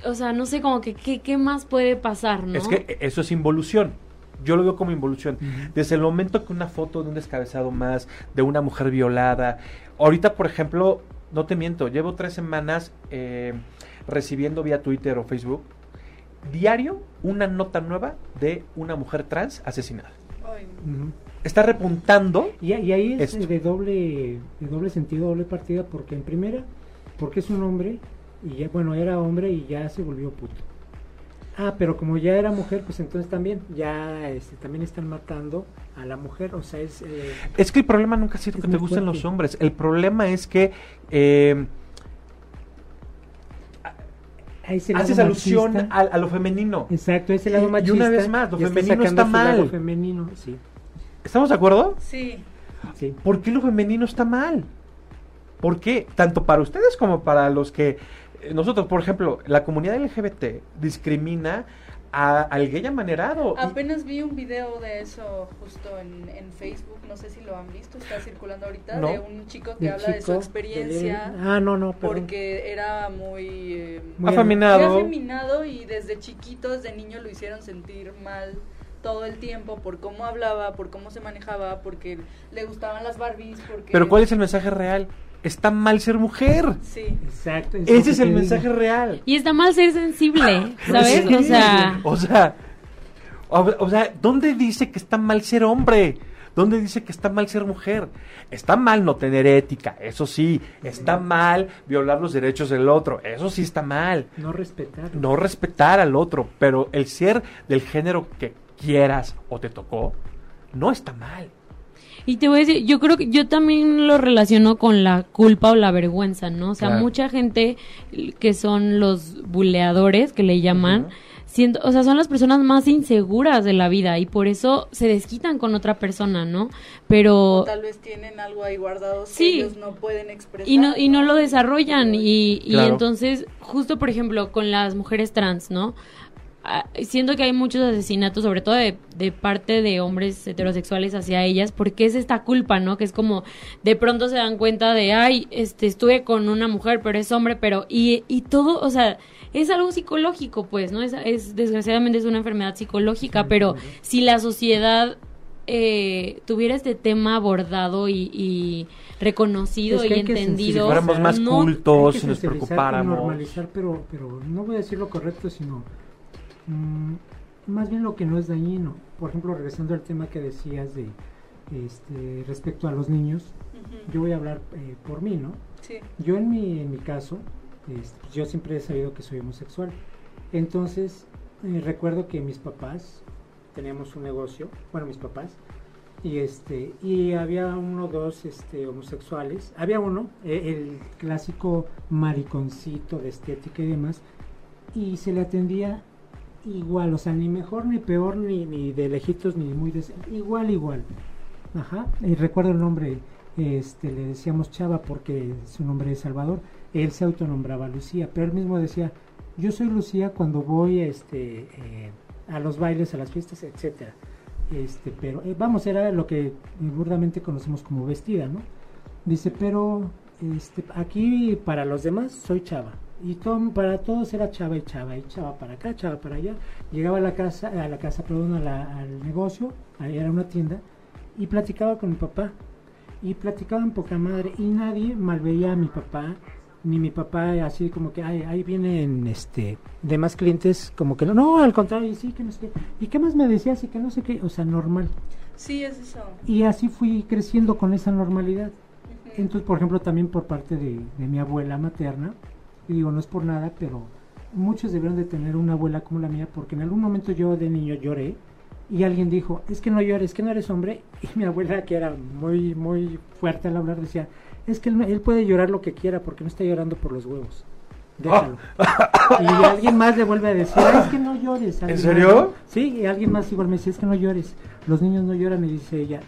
o sea, no sé, como que qué, qué más puede pasar, ¿no? Es que eso es involución. Yo lo veo como involución. Desde el momento que una foto de un descabezado más, de una mujer violada. Ahorita, por ejemplo, no te miento, llevo tres semanas eh, recibiendo vía Twitter o Facebook diario una nota nueva de una mujer trans asesinada. Está repuntando. Y, y ahí es Esto. de doble, de doble sentido, doble partida, porque en primera, porque es un hombre, y ya, bueno, era hombre y ya se volvió puto. Ah, pero como ya era mujer, pues entonces también, ya este, también están matando a la mujer, o sea, es... eh, Es que el problema nunca ha sido que te gusten fuerte. los hombres. El problema es que eh, a ese lado haces alusión machista. a, a lo femenino. Exacto, ese lado Y- y machista. una vez más, lo femenino está mal. femenino, sí, ¿Estamos de acuerdo? sí. sí. ¿Por qué lo femenino está mal? ¿Por qué? Tanto para ustedes como para los que... Nosotros, por ejemplo, la comunidad LGBT discrimina a- al gay amanerado. Y- Apenas vi un video de eso justo en, en Facebook, no sé si lo han visto, está circulando ahorita, No. de un chico que habla de su experiencia. Ah, no, no, perdón. porque era muy, eh, Muy afeminado. muy afeminado y desde chiquito, desde niño lo hicieron sentir mal todo el tiempo por cómo hablaba, por cómo se manejaba, porque le gustaban las Barbies, porque... Pero ¿cuál es el mensaje real? Está mal ser mujer. Sí. Exacto. Ese es el digo. mensaje real. Y está mal ser sensible, ¿sabes? Sí. O sea, O sea, o, o sea, ¿dónde dice que está mal ser hombre? ¿Dónde dice que está mal ser mujer? Está mal no tener ética, eso sí. Está mal violar los derechos del otro, eso sí está mal. No respetar. No respetar al otro, pero el ser del género que quieras o te tocó, no está mal. Y te voy a decir, yo creo que yo también lo relaciono con la culpa o la vergüenza, ¿no? O sea, Claro. mucha gente que son los buleadores, que le llaman, Ujú. siento, o sea, son las personas más inseguras de la vida y por eso se desquitan con otra persona, ¿no? Pero O tal vez tienen algo ahí guardado Sí. que ellos no pueden expresar. y no y no lo desarrollan y, y Claro. entonces justo por ejemplo con las mujeres trans no siento que hay muchos asesinatos sobre todo de, de parte de hombres heterosexuales hacia ellas porque es esta culpa no que es como de pronto se dan cuenta de ay este estuve con una mujer pero es hombre pero y, y todo o sea es algo psicológico pues no es, es desgraciadamente es una enfermedad psicológica pero si la sociedad eh, tuviera este tema abordado y, y reconocido Es que y entendido. Si fuéramos más no- cultos, si nos preocupáramos. normalizar, pero, pero no voy a decir lo correcto, sino mm, más bien lo que no es dañino. Por ejemplo, regresando al tema que decías de este, respecto a los niños, yo voy a hablar eh, por mí, ¿no? Sí. Yo en mi, en mi caso, este, yo siempre he sabido que soy homosexual. Entonces, eh, recuerdo que mis papás teníamos un negocio, bueno, mis papás, y este y había uno o dos este, homosexuales. Había uno, eh, el clásico mariconcito de estética y demás, y se le atendía igual, o sea, ni mejor ni peor, ni, ni de lejitos, ni muy de... Igual, igual. Ajá. Y recuerdo el nombre, este, le decíamos Chava porque su nombre es Salvador. Él se autonombraba Lucía, pero él mismo decía, yo soy Lucía cuando voy este, eh, a los bailes, a las fiestas, etcétera. Este, pero eh, vamos, era lo que burdamente conocemos como vestida, ¿no? Dice, pero este, aquí para los demás soy Chava. Y todo, para todos era Chava y Chava, y Chava para acá, Chava para allá. Llegaba a la casa, a la casa, perdón, a la- al negocio, ahí era una tienda, y platicaba con mi papá. y platicaban poca madre y nadie malveía a mi papá ni mi papá así como que Ay, ahí vienen este demás clientes como que no no al contrario sí que no sé qué. y qué más me decías y que no sé qué o sea normal Sí, es eso. y así fui creciendo con esa normalidad entonces por ejemplo también por parte de, de mi abuela materna y digo no es por nada pero muchos debieron de tener una abuela como la mía porque en algún momento yo de niño lloré y alguien dijo es que no llores que no eres hombre y mi abuela que era muy muy fuerte al hablar decía es que él, él puede llorar lo que quiera porque no está llorando por los huevos déjalo. Y alguien más le vuelve a decir "Ay, es que no llores más, serio? sí y alguien más igual me dice es que no llores los niños no lloran y dice ella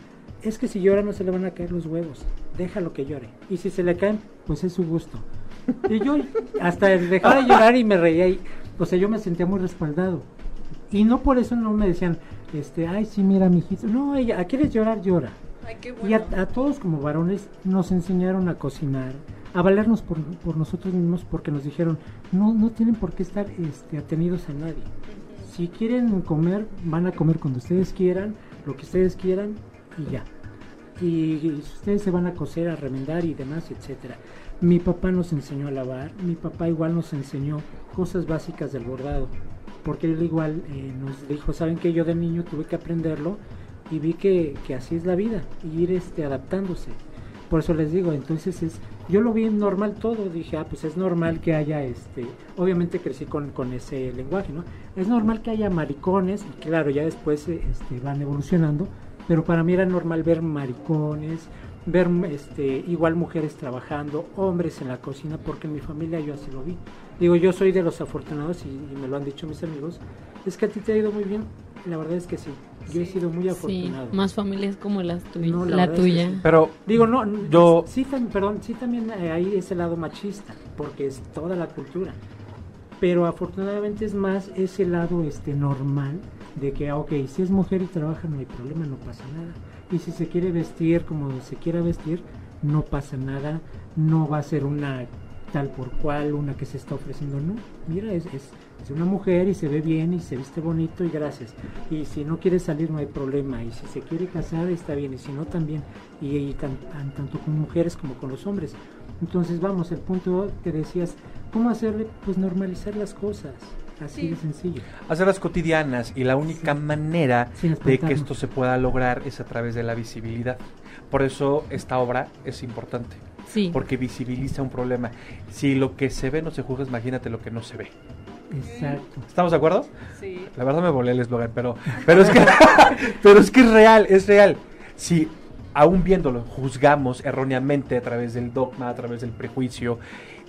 es que si llora no se le van a caer los huevos déjalo que llore y si se le caen pues es su gusto y yo hasta dejaba de llorar y me reía y o sea yo me sentía muy respaldado y no por eso no me decían este ay sí mira mijito no ella ¿a quieres llorar llora Ay, qué y a, bueno. a todos como varones nos enseñaron a cocinar, a valernos por, por nosotros mismos porque nos dijeron, no, no tienen por qué estar este, atenidos a nadie. Si quieren comer, van a comer cuando ustedes quieran, lo que ustedes quieran y ya. Y, y ustedes se van a coser, a remendar y demás, etcétera. Mi papá nos enseñó a lavar, mi papá igual nos enseñó cosas básicas del bordado, porque él igual eh, nos dijo, saben que yo de niño tuve que aprenderlo y vi que, que así es la vida, y ir este, adaptándose. Por eso les digo, entonces es, yo lo vi normal todo, dije, ah, pues es normal que haya, este, obviamente crecí con, con ese lenguaje, ¿no? Es normal que haya maricones, y claro, ya después este, van evolucionando, pero para mí era normal ver maricones, ver este, igual mujeres trabajando, hombres en la cocina, porque en mi familia yo así lo vi. Digo, yo soy de los afortunados y, y me lo han dicho mis amigos, es que a ti te ha ido muy bien, la verdad es que sí, yo he sido muy Sí, afortunado. más familias como las tuyas, No, la la, verdad es que tuya. sí. Pero Digo, no, Yo- sí, perdón, sí también eh, hay ese lado machista, porque es toda la cultura. Pero afortunadamente es más ese lado este normal de que, ok, si es mujer y trabaja no hay problema, no pasa nada. Y si se quiere vestir como se quiera vestir, no pasa nada, no va a ser una tal por cual, una que se está ofreciendo, no. Mira, es, es, una mujer y se ve bien y se viste bonito y gracias. Y si no quiere salir no hay problema. Y si se quiere casar está bien y si no también. Y, y tan- tanto con mujeres como con los hombres. Entonces vamos, el punto que decías, ¿cómo hacerle? Pues normalizar las cosas. Así Sí. de sencillo. hacerlas cotidianas y la única Sí. manera de que esto se pueda lograr es a través de la visibilidad. Por eso esta obra es importante, Sí. porque visibiliza un problema. Si lo que se ve no se juzga, imagínate lo que no se ve. Exacto. ¿Estamos de acuerdo? Sí. La verdad me volé el eslogan, pero, pero es que, pero es que es real, es real. Si aún viéndolo juzgamos erróneamente a través del dogma, a través del prejuicio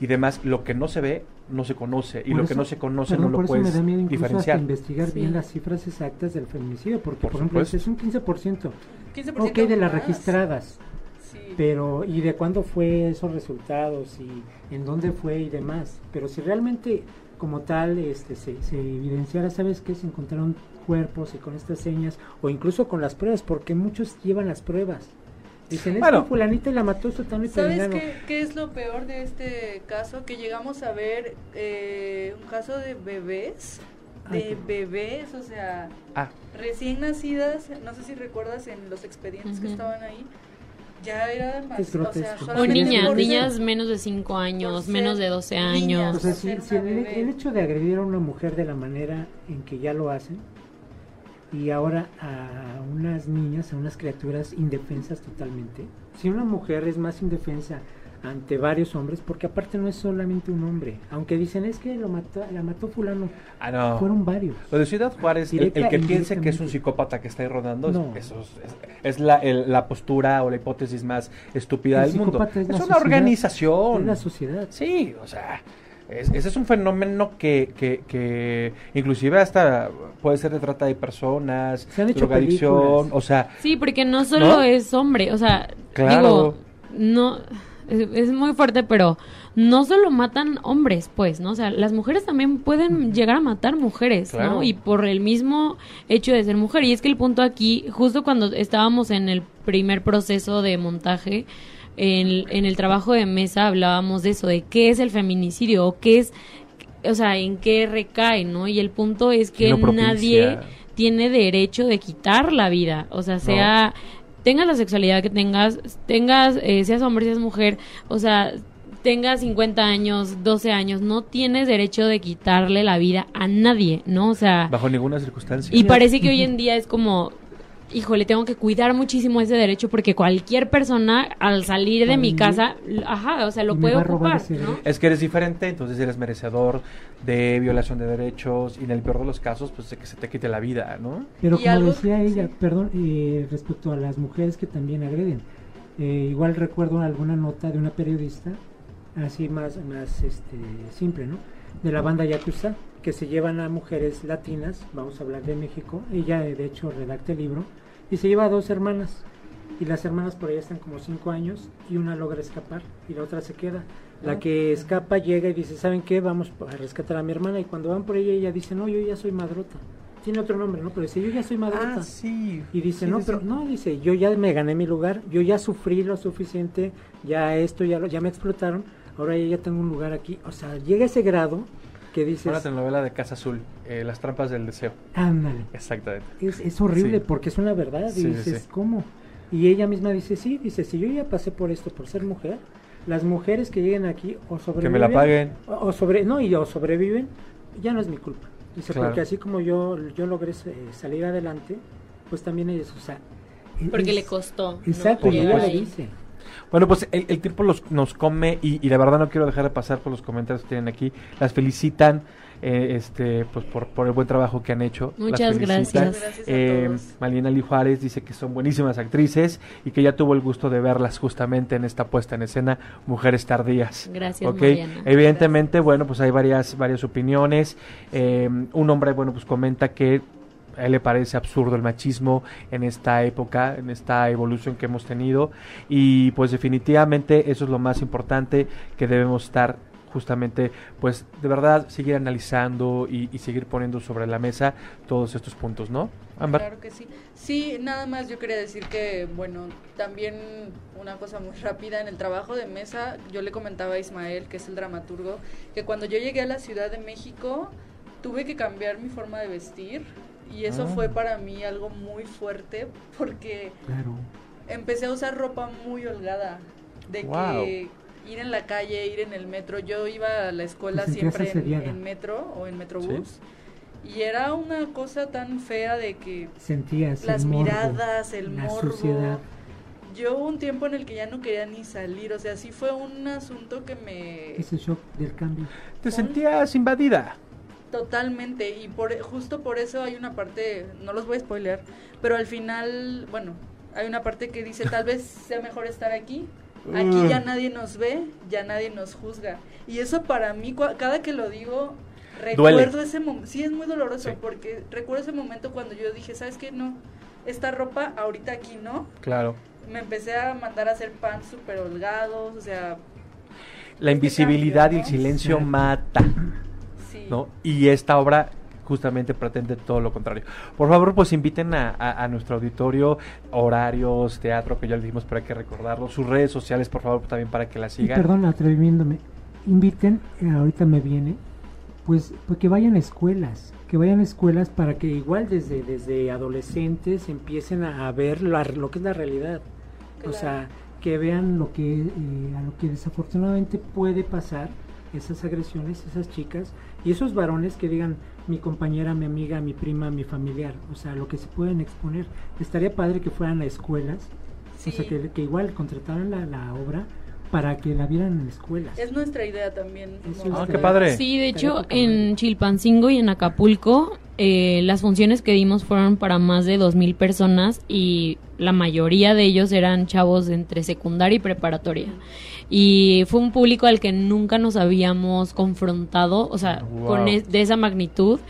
y demás, lo que no se ve no se conoce y Por lo que no se conoce perdón, no lo puedes me da miedo incluso diferenciar. hasta investigar Sí. bien las cifras exactas del feminicidio, porque Por por, ejemplo es un 15%, 15% ok, de las más. registradas, Sí. pero ¿y de cuándo fue esos resultados y en dónde fue y demás? Pero si realmente como tal este, se, se evidenciara, ¿sabes qué? Se encontraron cuerpos y con estas señas o incluso con las pruebas, porque muchos llevan las pruebas. Dicen, es Bueno. que fulanita y la mató y ¿Sabes qué, qué es lo peor de este caso? Que llegamos a ver eh, un caso de bebés, Ay, de qué- bebés, o sea, Ah, recién nacidas, no sé si recuerdas en los expedientes que Ujú. estaban ahí, ya era Es más, o sea. O niñas, ser- niñas menos de 5 años, por menos ser de 12 niñas. años. O sea, si, ser si el, el hecho de agredir a una mujer de la manera en que ya lo hacen, y ahora a unas niñas, a unas criaturas indefensas totalmente, si una mujer es más indefensa ante varios hombres, porque aparte no es solamente un hombre, aunque dicen es que lo mató, la mató fulano, ah, no. fueron varios. Lo de Ciudad Juárez, el, el que piense que es un psicópata que está ahí rodando, es- No. eso es, es- es la, el- la postura o la hipótesis más estúpida El del mundo. es la una sociedad. organización. Es la sociedad. Sí, o sea, es- ese es un fenómeno que, que, que inclusive hasta puede ser de trata de personas, Se han hecho drogadicción, películas. o sea, Sí, porque no solo ¿No? es hombre, o sea, Claro. digo, no es, es muy fuerte, pero no solo matan hombres, pues, ¿no? O sea, las mujeres también pueden llegar a matar mujeres, Claro. ¿no? Y por el mismo hecho de ser mujer. Y es que el punto aquí, justo cuando estábamos en el primer proceso de montaje, en, en el trabajo de mesa hablábamos de eso, de qué es el feminicidio o qué es, o sea, en qué recae, ¿no? Y el punto es que nadie tiene derecho de quitar la vida, o sea, sea tengas la sexualidad que tengas, tengas, eh, seas hombre, seas mujer, o sea, tengas 50 años, 12 años, no tienes derecho de quitarle la vida a nadie, ¿no? O sea, Bajo ninguna circunstancia. y parece que hoy en día es como, híjole, tengo que cuidar muchísimo ese derecho porque cualquier persona al salir de mi casa, ajá, o sea, lo puede ocupar, ¿no? Es que eres diferente, entonces eres merecedor de violación de derechos y en el peor de los casos, pues de que se te quite la vida, ¿no? Pero como algo- decía ella, sí. perdón, eh, respecto a las mujeres que también agreden, eh, igual recuerdo alguna nota de una periodista, así más, más este, simple, ¿no? De la banda Yakuza, que se llevan a mujeres latinas, vamos a hablar de México, ella eh, de hecho redacta el libro, y se lleva a dos hermanas, y las hermanas por ahí están como cinco años, y una logra escapar, y la otra se queda. La que escapa llega y dice, ¿saben qué? Vamos a rescatar a mi hermana, y cuando van por ella, ella dice, no, yo ya soy madrota. Tiene otro nombre, ¿no? Pero dice, yo ya soy madrota. Ah, sí. Y dice, Sí, no, pero no, dice, yo ya me gané mi lugar, yo ya sufrí lo suficiente, ya esto, ya, lo- ya me explotaron, ahora ya tengo un lugar aquí. O sea, llega ese grado que dices, Una telenovela de Casa Azul, eh, Las trampas del deseo. ándale, Exactamente. es, es horrible Sí. porque es una verdad. Y sí, dices, sí. ¿cómo? Y ella misma dice, sí, dice, si yo ya pasé por esto, por ser mujer, las mujeres que lleguen aquí o sobreviven. Que me la paguen. O, o sobre, no, y o sobreviven, ya no es mi culpa. Dice, Claro. porque así como yo, yo logré eh, salir adelante, pues también ellos, o sea... Porque es- le costó. ¿no? Exacto, y ella lo ahí. dice. Bueno, pues el, el tiempo los, nos come y, y de verdad no quiero dejar de pasar por los comentarios que tienen aquí. Las felicitan eh, este, pues por, por el buen trabajo que han hecho. Muchas gracias. Gracias a Eh, todos. Malina Lee Juárez dice que son buenísimas actrices y que ya tuvo el gusto de verlas justamente en esta puesta en escena, Mujeres Tardías. Gracias, Ok, Mariana. Evidentemente, bueno, pues hay varias, varias opiniones. Eh, un hombre, bueno, pues comenta que a él le parece absurdo el machismo en esta época, en esta evolución que hemos tenido. Y pues definitivamente eso es lo más importante que debemos estar justamente, pues de verdad seguir analizando y, y seguir poniendo sobre la mesa todos estos puntos, ¿no? Ámbar. Claro que sí. Sí, nada más yo quería decir que, bueno, también una cosa muy rápida, en el trabajo de mesa, yo le comentaba a Ismael, que es el dramaturgo, que cuando yo llegué a la Ciudad de México, tuve que cambiar mi forma de vestir y eso Ah. fue para mí algo muy fuerte porque Claro. empecé a usar ropa muy holgada, de Wow. que ir en la calle, ir en el metro, yo iba a la escuela sentías siempre en, metro o en metrobús. Y era una cosa tan fea de que Sentías las el morbo, miradas, el la morbo. suciedad. Yo hubo un tiempo en el que ya no quería ni salir, o sea, sí fue un asunto que me Ese shock del cambio. Te sentías invadida. Totalmente y por justo por eso hay una parte, no los voy a spoiler, pero al final, bueno, hay una parte que dice tal vez sea mejor estar aquí. Aquí ya nadie nos ve, ya nadie nos juzga. Y eso para mí, cada que lo digo, Duele. recuerdo ese momento. Sí, es muy doloroso Sí. porque recuerdo ese momento cuando yo dije, ¿sabes qué? No, esta ropa ahorita aquí no. Claro. Me empecé a mandar a hacer pants súper holgados, o sea, La invisibilidad y cambio, el ¿no? silencio Sí. mata. Sí. ¿no? Y esta obra justamente pretende todo lo contrario. Por favor, pues inviten a, a- a nuestro auditorio, horarios, teatro, que ya les dijimos, pero hay que recordarlo, sus redes sociales, por favor, también para que la Y sigan. perdón, atreviéndome. Inviten, eh, ahorita me viene, pues, pues que vayan a escuelas, que vayan a escuelas para que igual desde, desde adolescentes empiecen a, a ver la- lo que es la realidad. O Claro. sea, que vean lo que, eh, a lo que desafortunadamente puede pasar, esas agresiones, esas chicas, y esos varones que digan mi compañera, mi amiga, mi prima, mi familiar, o sea, lo que se pueden exponer. Estaría padre que fueran a escuelas, Sí. o sea, que, que igual contrataran la, la obra para que la vieran en escuelas. Es nuestra idea también. Ah, qué padre. Sí, de hecho, en Chilpancingo y en Acapulco, eh, las funciones que dimos fueron para más de 2.000 personas y la mayoría de ellos eran chavos entre secundaria y preparatoria. Y fue un público al que nunca nos habíamos confrontado, o sea, Wow. con es- de esa magnitud.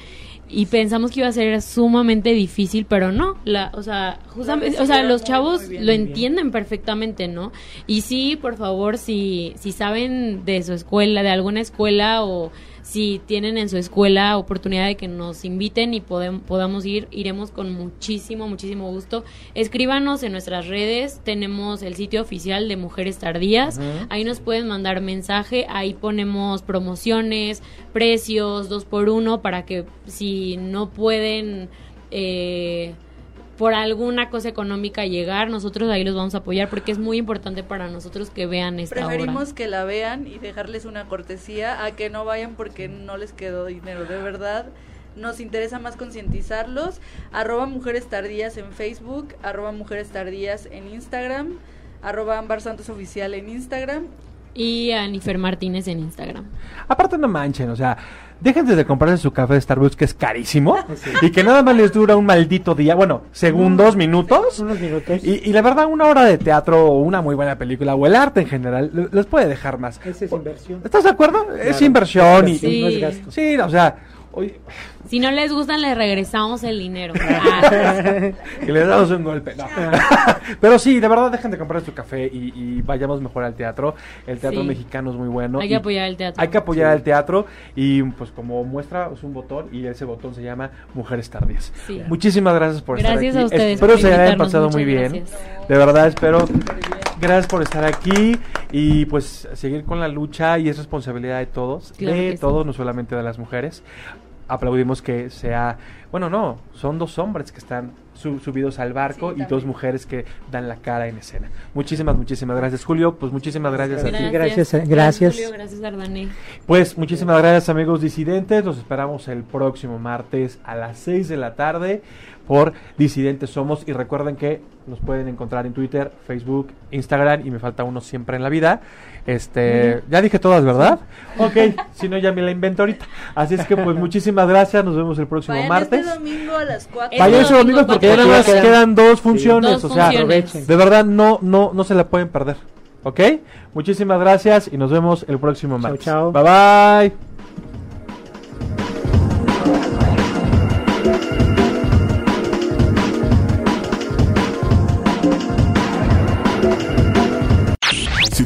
Y pensamos que iba a ser sumamente difícil, pero no, la, o sea, justamente, o sea, los chavos bien. lo entienden perfectamente, ¿no? Y sí, por favor, si, si saben de su escuela, de alguna escuela o si tienen en su escuela oportunidad de que nos inviten y podem- podamos ir, iremos con muchísimo, muchísimo gusto. Escríbanos en nuestras redes, tenemos el sitio oficial de Mujeres Tardías, ahí nos pueden mandar mensaje, ahí ponemos promociones, precios, dos por uno, para que si no pueden... Eh, por alguna cosa económica llegar, nosotros ahí los vamos a apoyar porque es muy importante para nosotros que vean esta Preferimos que la vean y dejarles una cortesía a que no vayan porque no les quedó dinero, de verdad. Nos interesa más concientizarlos. Arroba Mujeres Tardías en Facebook, arroba Mujeres Tardías en Instagram, arroba Ambar Santos Oficial en Instagram. Y a Anifer Martínez en Instagram. Aparte no manchen, o sea, déjense de comprarse su café de Starbucks que es carísimo Sí. y que nada más les dura un maldito día, bueno, segundos, minutos. Unos minutos. Y, y la verdad, una hora de teatro o una muy buena película o el arte en general le- les puede dejar más. Esa es inversión. ¿Estás de acuerdo? es inversión y... Sí. No es gasto. Sí, o sea, oye, Si no les gustan, les regresamos el dinero. Ah, y le damos un golpe. No. Pero sí, de verdad, dejen de comprar su café y, y vayamos mejor al teatro. El teatro Sí. mexicano es muy bueno. hay que apoyar el teatro. Hay que apoyar al teatro y pues como muestra es un botón y ese botón se llama Mujeres Tardías. Sí. Muchísimas gracias por Gracias estar a aquí. ustedes Espero por se hayan pasado muy bien. gracias. De verdad espero. Gracias por estar aquí y pues seguir con la lucha y es responsabilidad de todos, Claro de que sí. todos, no solamente de las mujeres. Aplaudimos que sea, bueno, no, son dos hombres que están su- subidos al barco Sí, y dos mujeres que dan la cara en escena. Muchísimas, muchísimas gracias, Julio. Pues muchísimas gracias a ti. Gracias, eh, gracias. Julio, gracias, Ardané. Pues muchísimas gracias amigos disidentes, los esperamos el próximo martes a las 6 de la tarde por Disidentes Somos y recuerden que nos pueden encontrar en Twitter, Facebook, Instagram y me falta uno siempre en la vida. Este, ya dije todas, ¿verdad? Ok, si no ya me la invento ahorita. Así es que pues muchísimas gracias, nos vemos el próximo Vayan martes. este domingo a las 4. Este Vayan ese domingo domingo, porque ya nada más quedan dos funciones, Dos o sea, funciones. de verdad no no no se la pueden perder. ¿Ok? Muchísimas gracias y nos vemos el próximo martes. chao. Bye bye.